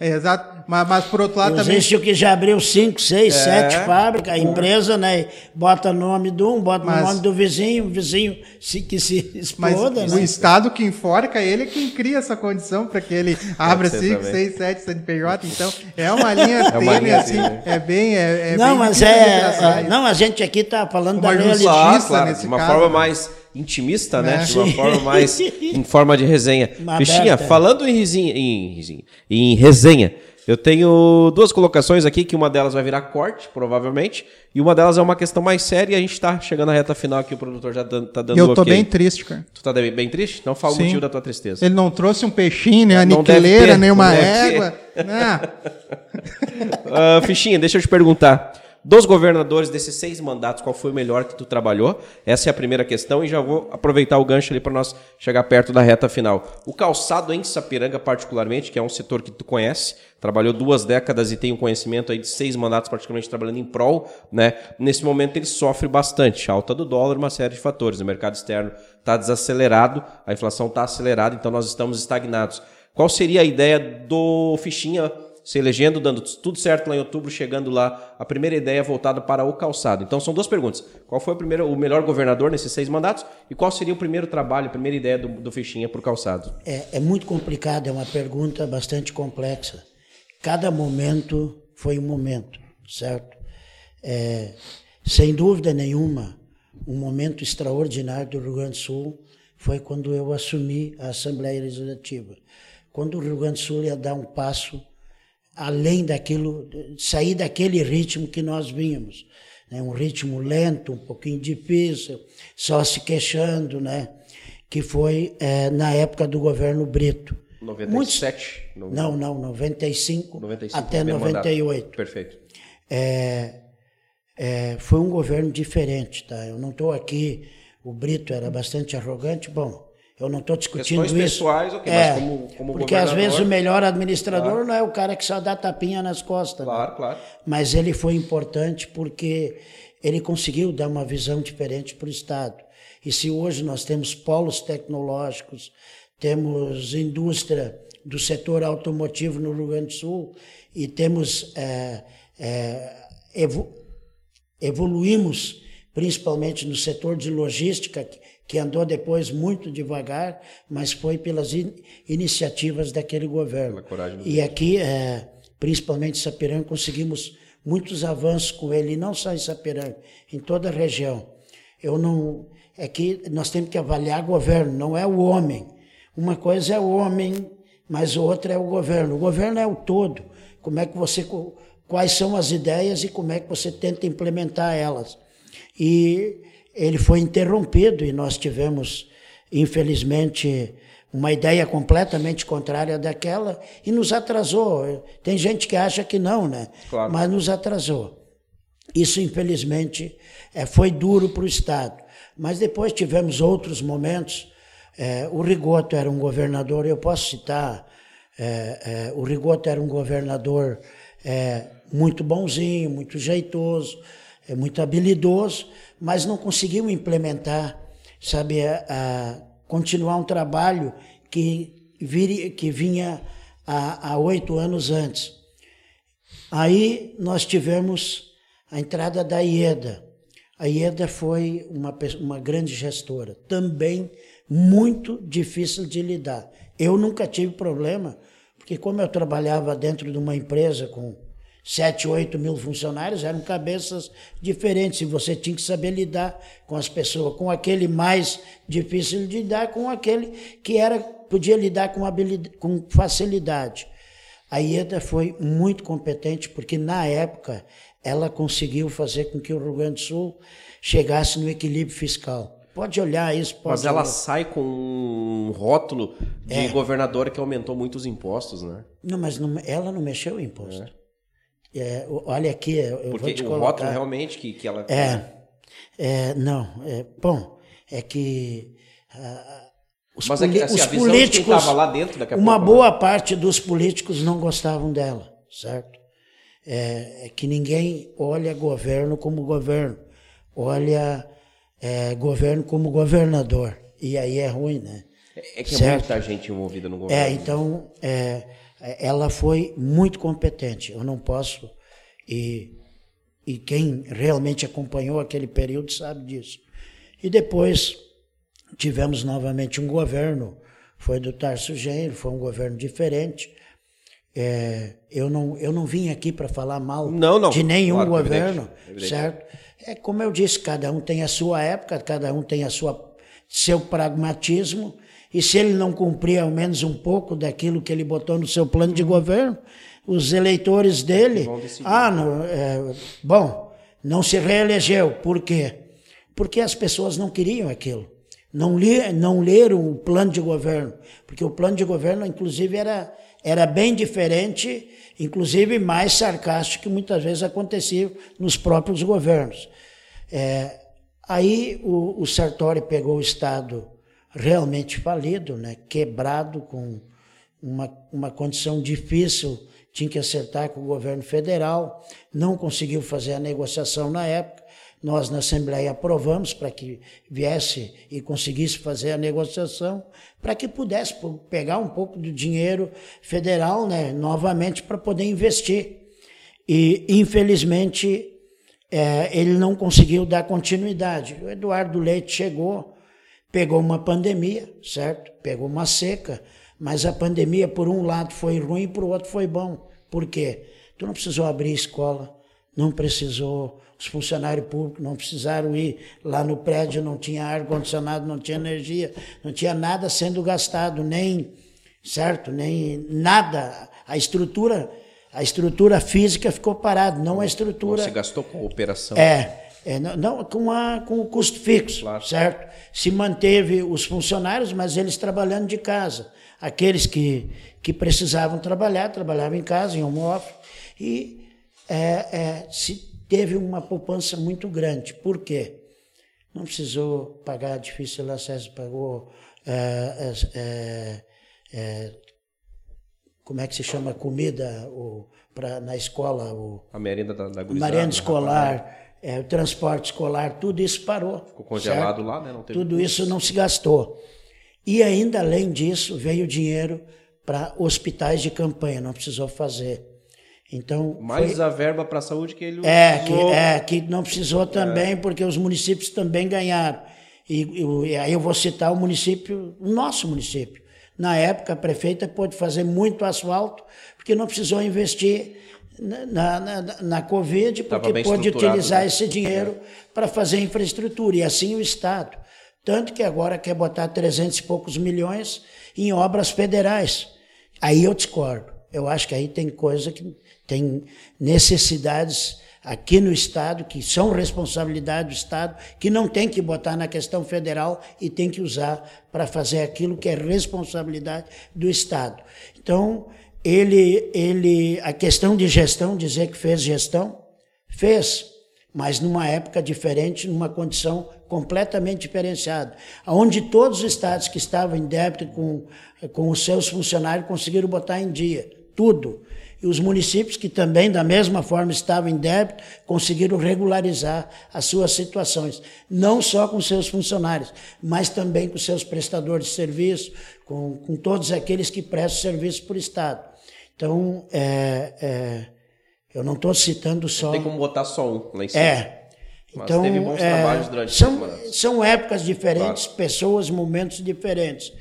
S1: É, exato. Mas, mas por outro lado também.
S3: Existe o que já abriu cinco, seis, sete fábricas, a empresa, né? Bota nome de um, bota
S1: Mas-
S3: o nome do vizinho, o vizinho se, que se
S1: Mas
S3: exploda,
S1: o
S3: né?
S1: Estado que enforca ele é quem cria essa condição para que ele abra
S2: ser
S1: 5,
S2: também.
S1: 6, 7 CNPJ. Então, é uma linha
S2: É
S1: tênue,
S2: linha
S1: assim. É bem. É, é
S3: não,
S1: bem
S3: mas é. é. Não, a gente aqui tá falando
S1: Uma
S3: da
S1: justiça,
S3: realidade.
S2: Ah, claro,
S1: nesse
S2: de uma
S1: caso.
S2: forma mais intimista, né?
S1: Né?
S2: De uma forma mais em forma de resenha.
S3: Uma aberta.
S2: falando em resenha, em, resenha- em resenha, eu tenho duas colocações aqui, que uma delas vai virar corte, provavelmente, e uma delas é uma questão mais séria e a gente tá chegando na reta final aqui, o produtor já dan- tá dando
S1: Eu tô
S2: ok.
S1: bem triste, cara.
S2: Tu tá bem, bem triste? Não fala o
S1: Sim.
S2: motivo da tua tristeza.
S1: Ele não trouxe um peixinho, nem a
S2: Não deve
S1: niqueleira, nem uma égua. Não.
S2: Ah, Fichinha, deixa eu te perguntar. Dos governadores desses seis mandatos, qual foi o melhor que tu trabalhou? Essa é a primeira questão e já vou aproveitar o gancho ali para nós chegar perto da reta final. O calçado em Sapiranga, particularmente, que é um setor que tu conhece, trabalhou duas décadas e tem um conhecimento aí de seis mandatos, particularmente trabalhando em prol, né? Nesse momento ele sofre bastante, alta do dólar, uma série de fatores. O mercado externo está desacelerado, a inflação está acelerada, então nós estamos estagnados. Qual seria a ideia do Fichinha se elegendo, dando tudo certo lá em outubro, chegando lá, a primeira ideia voltada para o calçado. Então são duas perguntas. Qual foi o, primeiro, o melhor governador nesses seis mandatos e qual seria o primeiro trabalho, a primeira ideia do, do Fichinha para o calçado?
S3: É, é muito complicado, é uma pergunta bastante complexa. Cada momento foi um momento, certo? É, sem dúvida nenhuma, um momento extraordinário do Rio Grande do Sul foi quando eu assumi a Assembleia Legislativa. Quando o Rio Grande do Sul ia dar um passo além daquilo, sair daquele ritmo que nós vínhamos. Né? Um ritmo lento, um pouquinho difícil, só se queixando, né? que foi é, na época do governo Brito.
S2: 97?
S3: Muitos, não, não, 95, 95 até 98. Mandato.
S2: Perfeito.
S3: É, é, foi um governo diferente, tá? Eu não estou aqui, o Brito era bastante arrogante, bom, eu não estou discutindo
S2: Questões
S3: isso.
S2: pessoais, ok,
S3: é,
S2: mas como, como
S3: Porque às vezes o melhor administrador
S2: Claro.
S3: não é o cara que só dá tapinha nas costas. né?
S2: Claro, claro.
S3: Mas ele foi importante porque ele conseguiu dar uma visão diferente para o Estado. E se hoje nós temos polos tecnológicos, temos indústria do setor automotivo no Rio Grande do Sul e temos é, é, evo- evoluímos principalmente no setor de logística, que- que andou depois muito devagar, mas foi pelas in- iniciativas daquele governo. E aqui, é, principalmente em Sapiranga, conseguimos muitos avanços com ele, não só em Sapiranga, em toda a região. Eu não, é que nós temos que avaliar governo, não é o homem. Uma coisa é o homem, mas outra é o governo. O governo é o todo. Como é que você quais são as ideias e como é que você tenta implementar elas. E ele foi interrompido e nós tivemos, infelizmente, uma ideia completamente contrária daquela e nos atrasou. Tem gente que acha que não, né?
S2: Claro.
S3: Mas nos atrasou. Isso, infelizmente, eh, foi duro para o Estado. Mas depois tivemos outros momentos. Eh, o Rigoto era um governador, eu posso citar, eh, eh, o Rigoto era um governador eh, muito bonzinho, muito jeitoso, eh, muito habilidoso, mas não conseguiu implementar, sabe, a, a continuar um trabalho que, vire, que vinha há oito anos antes. Aí nós tivemos a entrada da IEDA. A IEDA foi uma, uma grande gestora, também muito difícil de lidar. Eu nunca tive problema, porque como eu trabalhava dentro de uma empresa com 7, 8 mil funcionários, eram cabeças diferentes, e você tinha que saber lidar com as pessoas, com aquele mais difícil de lidar, com aquele que era podia lidar com, habilidade, com facilidade. A IEDA foi muito competente porque, na época, ela conseguiu fazer com que o Rio Grande do Sul chegasse no equilíbrio fiscal. Pode olhar isso, pode
S2: Mas ela
S3: olhar.
S2: sai com um rótulo de
S3: É.
S2: governadora que aumentou muito os impostos, né?
S3: Não, mas não- ela não mexeu o imposto. É, o- olha aqui, eu vou
S2: Porque
S3: te
S2: o
S3: colocar.
S2: rótulo realmente que, que ela.
S3: É, é, não, é, bom, é que ah, os,
S2: Mas é que,
S3: poli-
S2: assim,
S3: os políticos,
S2: estava lá dentro, daqui a
S3: uma
S2: pouco, né?
S3: boa parte dos políticos não gostavam dela, certo? É, é que ninguém olha governo como governo, olha é, governo como governador, e aí é ruim, né?
S2: É é que é
S3: Certo.
S2: muita gente envolvida no governo.
S3: É, então, é, ela foi muito competente. Eu não posso, e, e quem realmente acompanhou aquele período sabe disso. E depois tivemos novamente um governo, foi do Tarso Genro, foi um governo diferente. É, eu, não, eu não vim aqui para falar mal
S2: Não, não,
S3: de nenhum
S2: claro,
S3: governo,
S2: evidente, evidente.
S3: certo? É como eu disse, cada um tem a sua época, cada um tem a sua seu pragmatismo, e se ele não cumprir ao menos um pouco daquilo que ele botou no seu plano de governo, os eleitores dele, ah, não, é, bom, não se reelegeu, por quê? Porque as pessoas não queriam aquilo. não, li, não leram o plano de governo, porque o plano de governo, inclusive, era, era bem diferente, inclusive mais sarcástico que muitas vezes acontecia nos próprios governos. É, aí o, o Sartori pegou o Estado realmente falido, né, quebrado, com uma, uma condição difícil, tinha que acertar com o governo federal, não conseguiu fazer a negociação na época, nós na Assembleia aprovamos para que viesse e conseguisse fazer a negociação, para que pudesse pegar um pouco do dinheiro federal né, novamente para poder investir. E, infelizmente, é, ele não conseguiu dar continuidade. O Eduardo Leite chegou, pegou uma pandemia, certo? Pegou uma seca, mas a pandemia, por um lado, foi ruim, por outro, foi bom. Por quê? Tu não precisou abrir escola, não precisou os funcionários públicos não precisaram ir lá no prédio, não tinha ar-condicionado, não tinha energia, não tinha nada sendo gastado, nem, certo? Nem nada. A estrutura, a estrutura física ficou parada, não a estrutura.
S2: Você gastou com operação.
S3: É, é não, não, com, a, com o custo fixo, claro. certo? Se manteve os funcionários, mas eles trabalhando de casa. Aqueles que, que precisavam trabalhar, trabalhavam em casa, em home office, e é, é, se teve uma poupança muito grande. Por quê? Não precisou pagar difícil acesso, pagou é, é, é, como é que se chama comida o, pra, na escola o,
S2: a merenda da, da
S3: merenda escolar é, o transporte escolar tudo isso parou
S2: ficou congelado certo? lá né
S3: não tudo isso não se gastou e ainda além disso veio dinheiro para hospitais de campanha não precisou fazer então,
S2: Mais foi... a verba para a saúde que ele
S3: é, que, é, que não precisou também, é. porque os municípios também ganharam. E, e, aí eu vou citar o município, o nosso município. Na época, a prefeita pôde fazer muito asfalto, porque não precisou investir na, na, na Covid, porque pôde utilizar né? esse dinheiro é. para fazer infraestrutura, e assim o Estado. Tanto que agora quer botar 300 e poucos milhões em obras federais. Aí eu discordo. Eu acho que aí tem coisa que tem necessidades aqui no Estado, que são responsabilidade do Estado, que não tem que botar na questão federal e tem que usar para fazer aquilo que é responsabilidade do Estado. Então, ele, ele, a questão de gestão, dizer que fez gestão, fez, mas numa época diferente, numa condição completamente diferenciada, onde todos os estados que estavam em débito com, com os seus funcionários conseguiram botar em dia, tudo e os municípios que também, da mesma forma, estavam em débito, conseguiram regularizar as suas situações, não só com seus funcionários, mas também com seus prestadores de serviço, com, com todos aqueles que prestam serviço para o Estado. Então, é, é, eu não estou citando só. Não
S2: tem como botar só um lá em cima.
S3: É. Mas então, é, são, são épocas diferentes, claro. pessoas, momentos diferentes.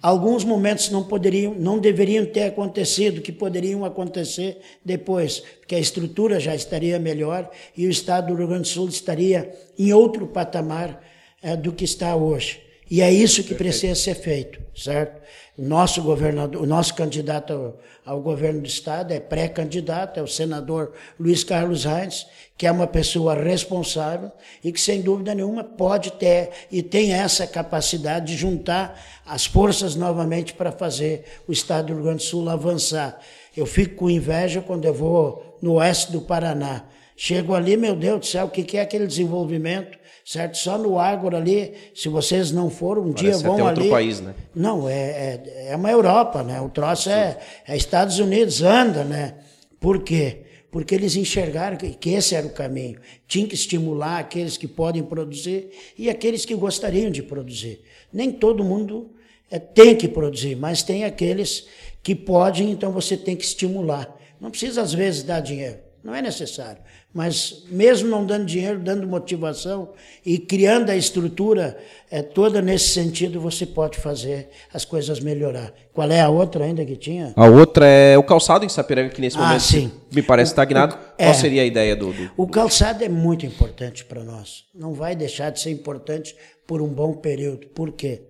S3: Alguns momentos não poderiam, não deveriam ter acontecido, que poderiam acontecer depois, porque a estrutura já estaria melhor e o estado do Rio Grande do Sul estaria em outro patamar é, do que está hoje. E é isso que Perfeito. precisa ser feito, certo? O nosso governador, o nosso candidato ao, governo do estado é pré-candidato, é o senador Luiz Carlos Reis, que é uma pessoa responsável e que, sem dúvida nenhuma, pode ter e tem essa capacidade de juntar as forças novamente para fazer o Estado do Rio Grande do Sul avançar. Eu fico com inveja quando eu vou no oeste do Paraná. Chego ali, meu Deus do céu, o que é aquele desenvolvimento? Certo? Só no Ágora ali, se vocês não foram, um Parece dia vão até ali. outro
S2: país, né?
S3: Não, é, é, é uma Europa, né? O troço é, é Estados Unidos, anda, né? Por quê? porque eles enxergaram que, esse era o caminho. Tinha que estimular aqueles que podem produzir e aqueles que gostariam de produzir. Nem todo mundo é, tem que produzir, mas tem aqueles que podem, então você tem que estimular. Não precisa, às vezes, dar dinheiro, não é necessário. Mas mesmo não dando dinheiro, dando motivação e criando a estrutura é, toda nesse sentido, você pode fazer as coisas melhorar. Qual é a outra ainda que tinha?
S2: A outra é o calçado em Sapiranga, que nesse
S3: ah,
S2: momento
S3: sim.
S2: me parece estagnado. O, Qual é, seria a ideia do, do...
S3: O calçado é muito importante para nós. Não vai deixar de ser importante por um bom período. Por quê?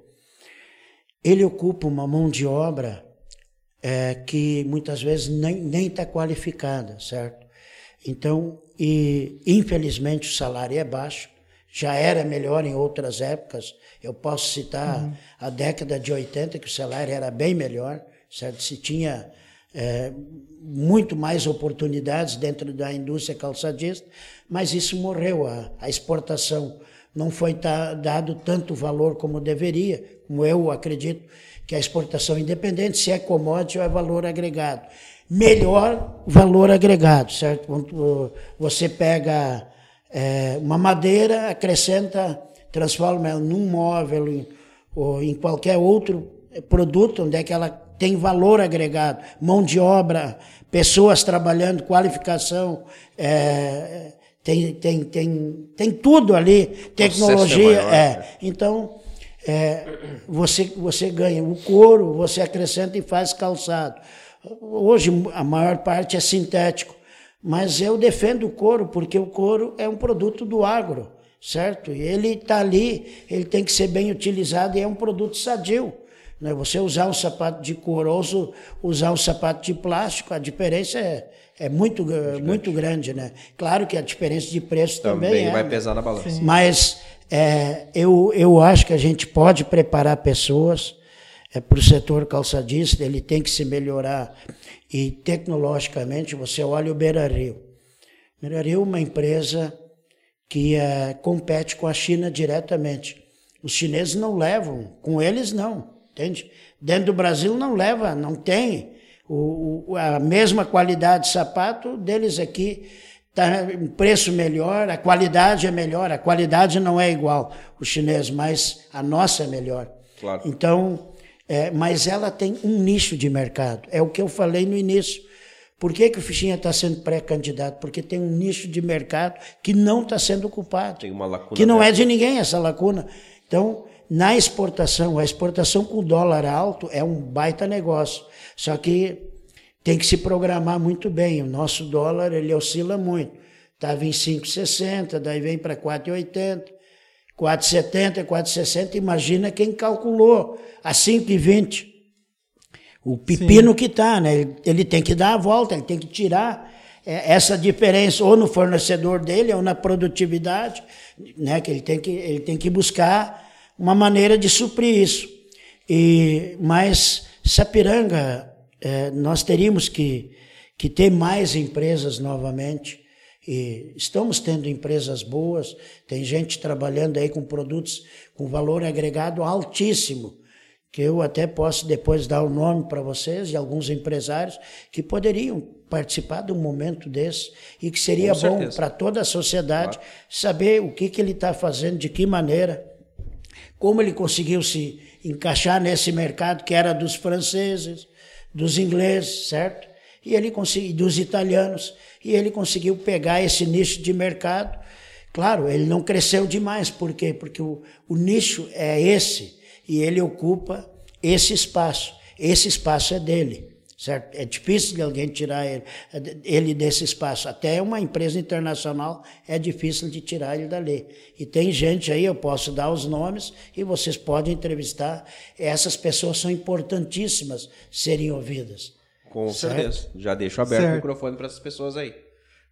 S3: Ele ocupa uma mão de obra é, que muitas vezes nem está qualificada, certo? Então, e infelizmente o salário é baixo, já era melhor em outras épocas. Eu posso citar uhum. a década de 80, que o salário era bem melhor, certo? Se tinha é, muito mais oportunidades dentro da indústria calçadista, mas isso morreu. A, a exportação não foi dado tanto valor como deveria, como eu acredito que a exportação independente, se é commodity ou é valor agregado. Melhor valor agregado, certo? Quando você pega é, uma madeira, acrescenta, transforma ela num móvel em, ou em qualquer outro produto, onde é que ela tem valor agregado, mão de obra, pessoas trabalhando, qualificação, é, tem, tem, tem, tem tudo ali, tecnologia. É, maior, é. Né? Então, é, você, você ganha o couro, você acrescenta e faz calçado. Hoje a maior parte é sintético, mas eu defendo o couro porque o couro é um produto do agro, certo? E ele está ali, ele tem que ser bem utilizado e é um produto sadio. Né? Você usar um sapato de couro ou usar um sapato de plástico, a diferença é, é muito, muito, muito grande. né? Claro que a diferença de preço também, também é,
S2: vai pesar na balança.
S3: Mas é, eu, eu acho que a gente pode preparar pessoas é, para o setor calçadista, ele tem que se melhorar. E tecnologicamente, você olha o Beira Rio. Beira Rio é uma empresa que é, compete com a China diretamente. Os chineses não levam, com eles não. Entende? Dentro do Brasil não leva, não tem o, a mesma qualidade de sapato deles aqui. Tá um preço melhor, a qualidade é melhor, a qualidade não é igual o chinês, mas a nossa é melhor.
S2: Claro.
S3: Então, é, mas ela tem um nicho de mercado. É o que eu falei no início. Por que, que o Fichinha está sendo pré-candidato? Porque tem um nicho de mercado que não está sendo ocupado.
S2: Tem uma lacuna.
S3: Que não é de ninguém essa lacuna. Então, na exportação, a exportação com dólar alto é um baita negócio. Só que tem que se programar muito bem. O nosso dólar ele oscila muito. Estava em 5,60, daí vem para 4,80, 4,70, 4,60. Imagina quem calculou a 5,20. O pepino Sim. que está, né? Ele, ele, tem que dar a volta, ele tem que tirar é, essa diferença ou no fornecedor dele ou na produtividade, né? Que ele tem que, ele tem que buscar uma maneira de suprir isso. E, mas Sapiranga, é, nós teríamos que, que ter mais empresas novamente. E estamos tendo empresas boas, tem gente trabalhando aí com produtos com valor agregado altíssimo, que eu até posso depois dar o nome para vocês de alguns empresários que poderiam participar de um momento desse e que seria bom para toda a sociedade claro. saber o que, que ele está fazendo, de que maneira como ele conseguiu se encaixar nesse mercado que era dos franceses, dos ingleses, certo? E ele conseguiu, dos italianos, e ele conseguiu pegar esse nicho de mercado. Claro, ele não cresceu demais, por quê? Porque o, o nicho é esse, e ele ocupa esse espaço. Esse espaço é dele certo? É difícil de alguém tirar ele, ele, desse espaço. Até uma empresa internacional é difícil de tirar ele dali. E tem gente aí, eu posso dar os nomes e vocês podem entrevistar. Essas pessoas são importantíssimas serem ouvidas.
S2: Com certo? certeza. Já deixo aberto certo. o microfone para essas pessoas aí,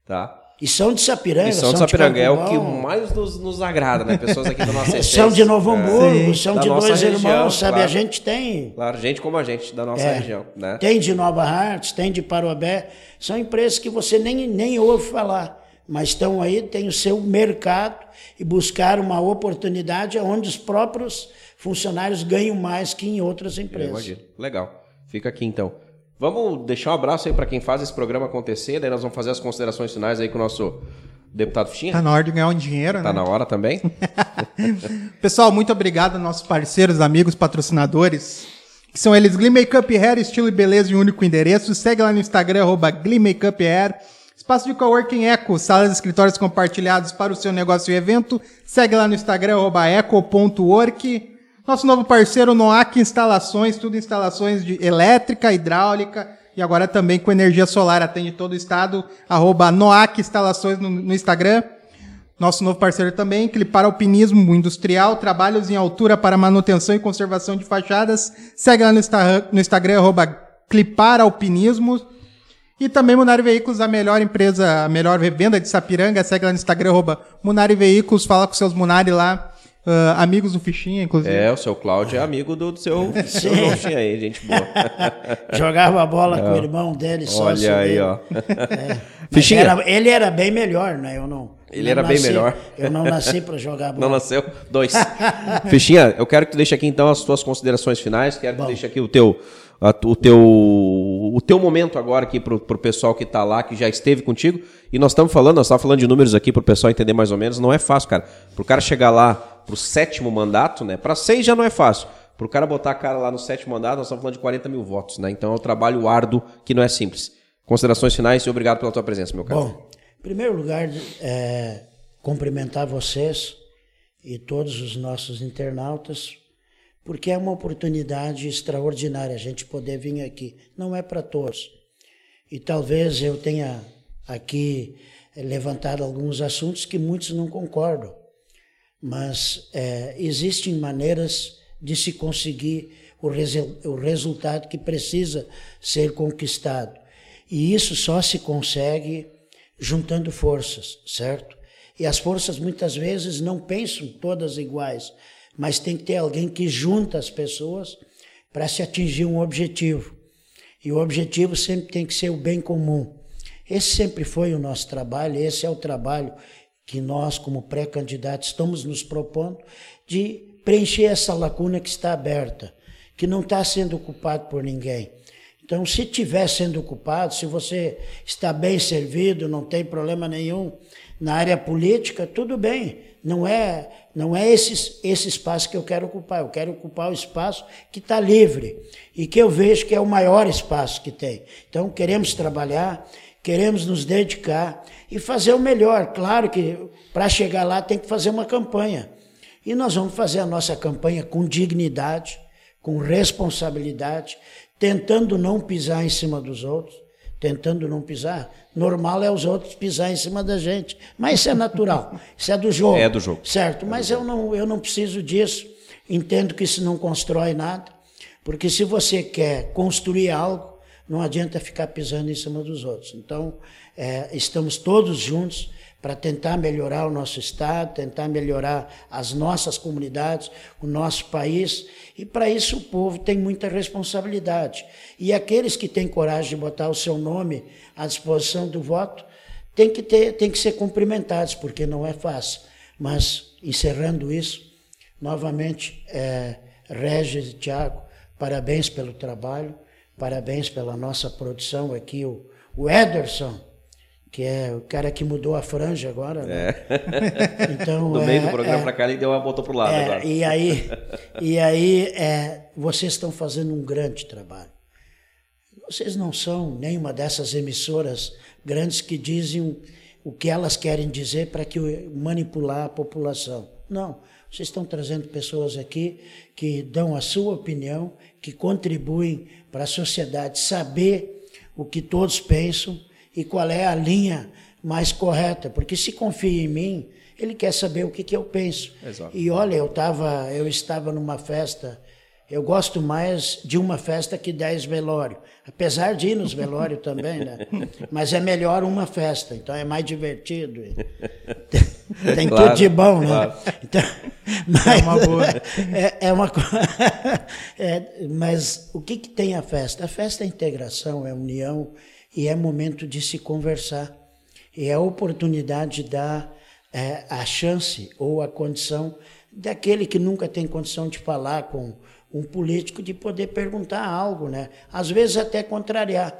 S2: tá?
S3: E são de Sapiranga. E
S2: são de Sapiranga, de é o que mais nos, nos agrada, né? Pessoas aqui da nossa essência.
S3: São de Novo Hamburgo, é, são de dois região, irmãos, sabe?
S2: Claro.
S3: A gente tem.
S2: Claro, gente como a gente, da nossa é, região. Né?
S3: Tem de Nova Hartz, tem de Parobé. São empresas que você nem, nem ouve falar, mas estão aí, tem o seu mercado e buscar uma oportunidade onde os próprios funcionários ganham mais que em outras empresas.
S2: Legal. Fica aqui então. Vamos deixar um abraço aí para quem faz esse programa acontecer, daí nós vamos fazer as considerações finais aí com o nosso deputado Fichinha.
S1: Tá na hora de ganhar um dinheiro,
S2: tá
S1: né?
S2: Tá na hora também.
S1: Pessoal, muito obrigado aos nossos parceiros, amigos, patrocinadores, que são eles Glee Makeup Hair, estilo e beleza em um único endereço. Segue lá no Instagram, arroba Glee Makeup Hair. Espaço de Coworking Eco, salas de escritórios compartilhados para o seu negócio e evento. Segue lá no Instagram, arroba eco.work. Nosso novo parceiro, Noac Instalações, tudo instalações de elétrica, hidráulica e agora também com energia solar. Atende todo o estado, arroba Noac Instalações no, no Instagram. Nosso novo parceiro também, Clipar Alpinismo Industrial, trabalhos em altura para manutenção e conservação de fachadas. Segue lá no, Insta, no Instagram, arroba Clipar Alpinismo. E também Munari Veículos, a melhor empresa, a melhor venda de Sapiranga. Segue lá no Instagram, arroba Munari Veículos, fala com seus Munari lá. Uh, amigos do Fichinha, inclusive.
S2: É, o seu Cláudio é amigo do, do seu, seu Fichinha aí, gente boa.
S3: Jogava bola com o irmão dele, só
S2: Olha aí, ó.
S3: É.
S2: Fichinha.
S3: Era, ele era bem melhor, né? Eu não.
S2: Ele
S3: não
S2: era bem
S3: nasci-
S2: melhor.
S3: Eu não nasci para jogar bola.
S2: Não nasceu? Dois. Fichinha, eu quero que tu deixe aqui então as tuas considerações finais. Quero que tu
S3: Bom.
S2: deixe aqui o teu, a- o teu, o teu momento agora aqui pro, pro pessoal que tá lá, que já esteve contigo. E nós estamos falando, nós estamos falando de números aqui pro pessoal entender mais ou menos. Não é fácil, cara. Pro cara chegar lá pro sétimo mandato, né? Para seis já não é fácil. Pro cara botar a cara lá no sétimo mandato, nós estamos falando de 40 mil votos, né? Então é um trabalho árduo que não é simples. Considerações finais e obrigado pela tua presença, meu caro.
S3: Bom, em primeiro lugar, é, cumprimentar vocês e todos os nossos internautas, porque é uma oportunidade extraordinária a gente poder vir aqui. Não é para todos. E talvez eu tenha aqui levantado alguns assuntos que muitos não concordam, mas é, existem maneiras de se conseguir o, resu- o resultado que precisa ser conquistado. E isso só se consegue juntando forças, certo? E as forças muitas vezes não pensam todas iguais, mas tem que ter alguém que junta as pessoas para se atingir um objetivo. E o objetivo sempre tem que ser o bem comum. Esse sempre foi o nosso trabalho, esse é o trabalho que nós, como pré-candidatos, estamos nos propondo de preencher essa lacuna que está aberta, que não está sendo ocupado por ninguém. Então, se estiver sendo ocupado, se você está bem servido, não tem problema nenhum na área política, tudo bem. Não é, não é esse, esse espaço que eu quero ocupar. Eu quero ocupar o espaço que está livre e que eu vejo que é o maior espaço que tem. Então, queremos trabalhar, queremos nos dedicar e fazer o melhor. Claro que para chegar lá tem que fazer uma campanha. E nós vamos fazer a nossa campanha com dignidade, com responsabilidade, tentando não pisar em cima dos outros, tentando não pisar. Normal é os outros pisar em cima da gente, mas isso é natural, isso é do jogo.
S2: É do jogo.
S3: Certo, mas eu não, eu não preciso disso. Entendo que isso não constrói nada, porque se você quer construir algo, não adianta ficar pisando em cima dos outros. Então, é, estamos todos juntos para tentar melhorar o nosso estado, tentar melhorar as nossas comunidades, o nosso país, e para isso o povo tem muita responsabilidade. E aqueles que têm coragem de botar o seu nome à disposição do voto, tem que ter, tem que ser cumprimentados, porque não é fácil. Mas encerrando isso, novamente, é, Regis e Tiago, parabéns pelo trabalho, parabéns pela nossa produção aqui, o, o Ederson, que é o cara que mudou a franja agora. Né? Então,
S2: Do meio
S3: é,
S2: do programa
S3: é,
S2: pra cá, ele deu uma botou pro lado
S3: é,
S2: agora.
S3: e aí, e aí é, vocês estão fazendo um grande trabalho. Vocês não são nenhuma dessas emissoras grandes que dizem o- o que elas querem dizer para que o- manipular a população. Não. Vocês estão trazendo pessoas aqui que dão a sua opinião, que contribuem para a sociedade saber o que todos pensam e qual é a linha mais correta. Porque se confia em mim, ele quer saber o que, que eu penso.
S2: Exato.
S3: E olha, eu, tava, eu estava numa festa, eu gosto mais de uma festa que dez velórios. Apesar de ir nos velórios também, né? Mas é melhor uma festa, então é mais divertido. Tem
S2: Claro,
S3: tudo de bom, né?
S2: claro.
S3: Então, mas,
S1: uma boa.
S3: É, é uma é, Mas o que, que tem a festa? A festa é integração, é união e é momento de se conversar. E é a oportunidade de dar é, a chance ou a condição daquele que nunca tem condição de falar com um político de poder perguntar algo, né? Às vezes até contrariar.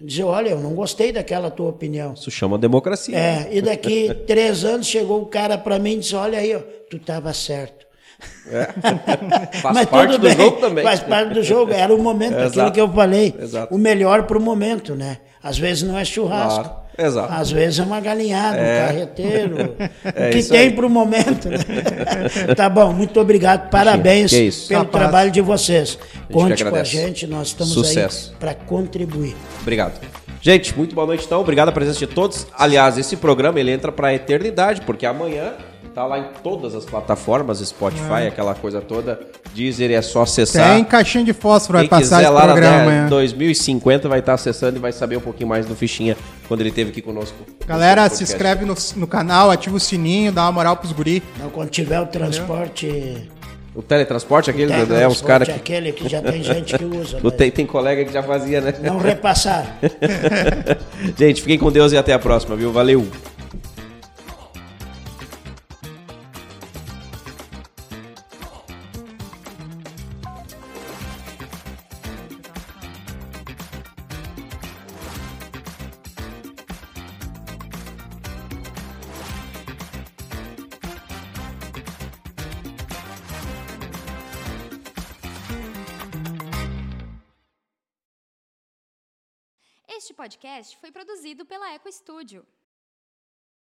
S3: Dizer, olha, eu não gostei daquela tua opinião.
S2: Isso chama democracia.
S3: É, e daqui três anos chegou o cara para mim e disse: Olha aí, ó, tu estava certo.
S2: Faz parte do jogo também.
S3: Faz parte do jogo. Era o momento,
S2: Exato.
S3: aquilo que eu falei.
S2: Exato.
S3: O melhor para o momento, né? Às vezes não é churrasco.
S2: Claro. Exato.
S3: Às vezes é uma galinhada, um carreteiro.
S2: É
S3: o que tem para o momento. Né? tá bom, muito obrigado. Parabéns
S2: Que isso.
S3: pelo
S1: Capaz.
S3: trabalho de vocês. Conte com a gente, nós estamos
S2: Sucesso.
S3: aí para contribuir.
S2: Obrigado. Gente, muito boa noite então. Obrigado a presença de todos. Aliás, esse programa ele entra para a eternidade, porque amanhã Tá lá em todas as plataformas, Spotify, aquela coisa toda. Deezer é só acessar.
S1: Tem caixinha de fósforo,
S2: Quem
S1: vai passar
S2: quiser
S1: esse
S2: lá na
S1: programa
S2: né,
S1: amanhã.
S2: 2050 vai estar acessando e vai saber um pouquinho mais do Fichinha quando ele esteve aqui conosco.
S1: Galera, se inscreve no, no canal, ativa o sininho, dá uma moral pros guri.
S3: Não, quando tiver o transporte.
S2: O teletransporte, aquele, é os caras que.
S3: aquele que já tem gente que usa. Mas
S2: tem, tem colega que já fazia, né?
S3: Não repassar.
S2: Gente, fiquem com Deus e até a próxima, viu? Valeu!
S4: Podcast foi produzido pela Eco Studio.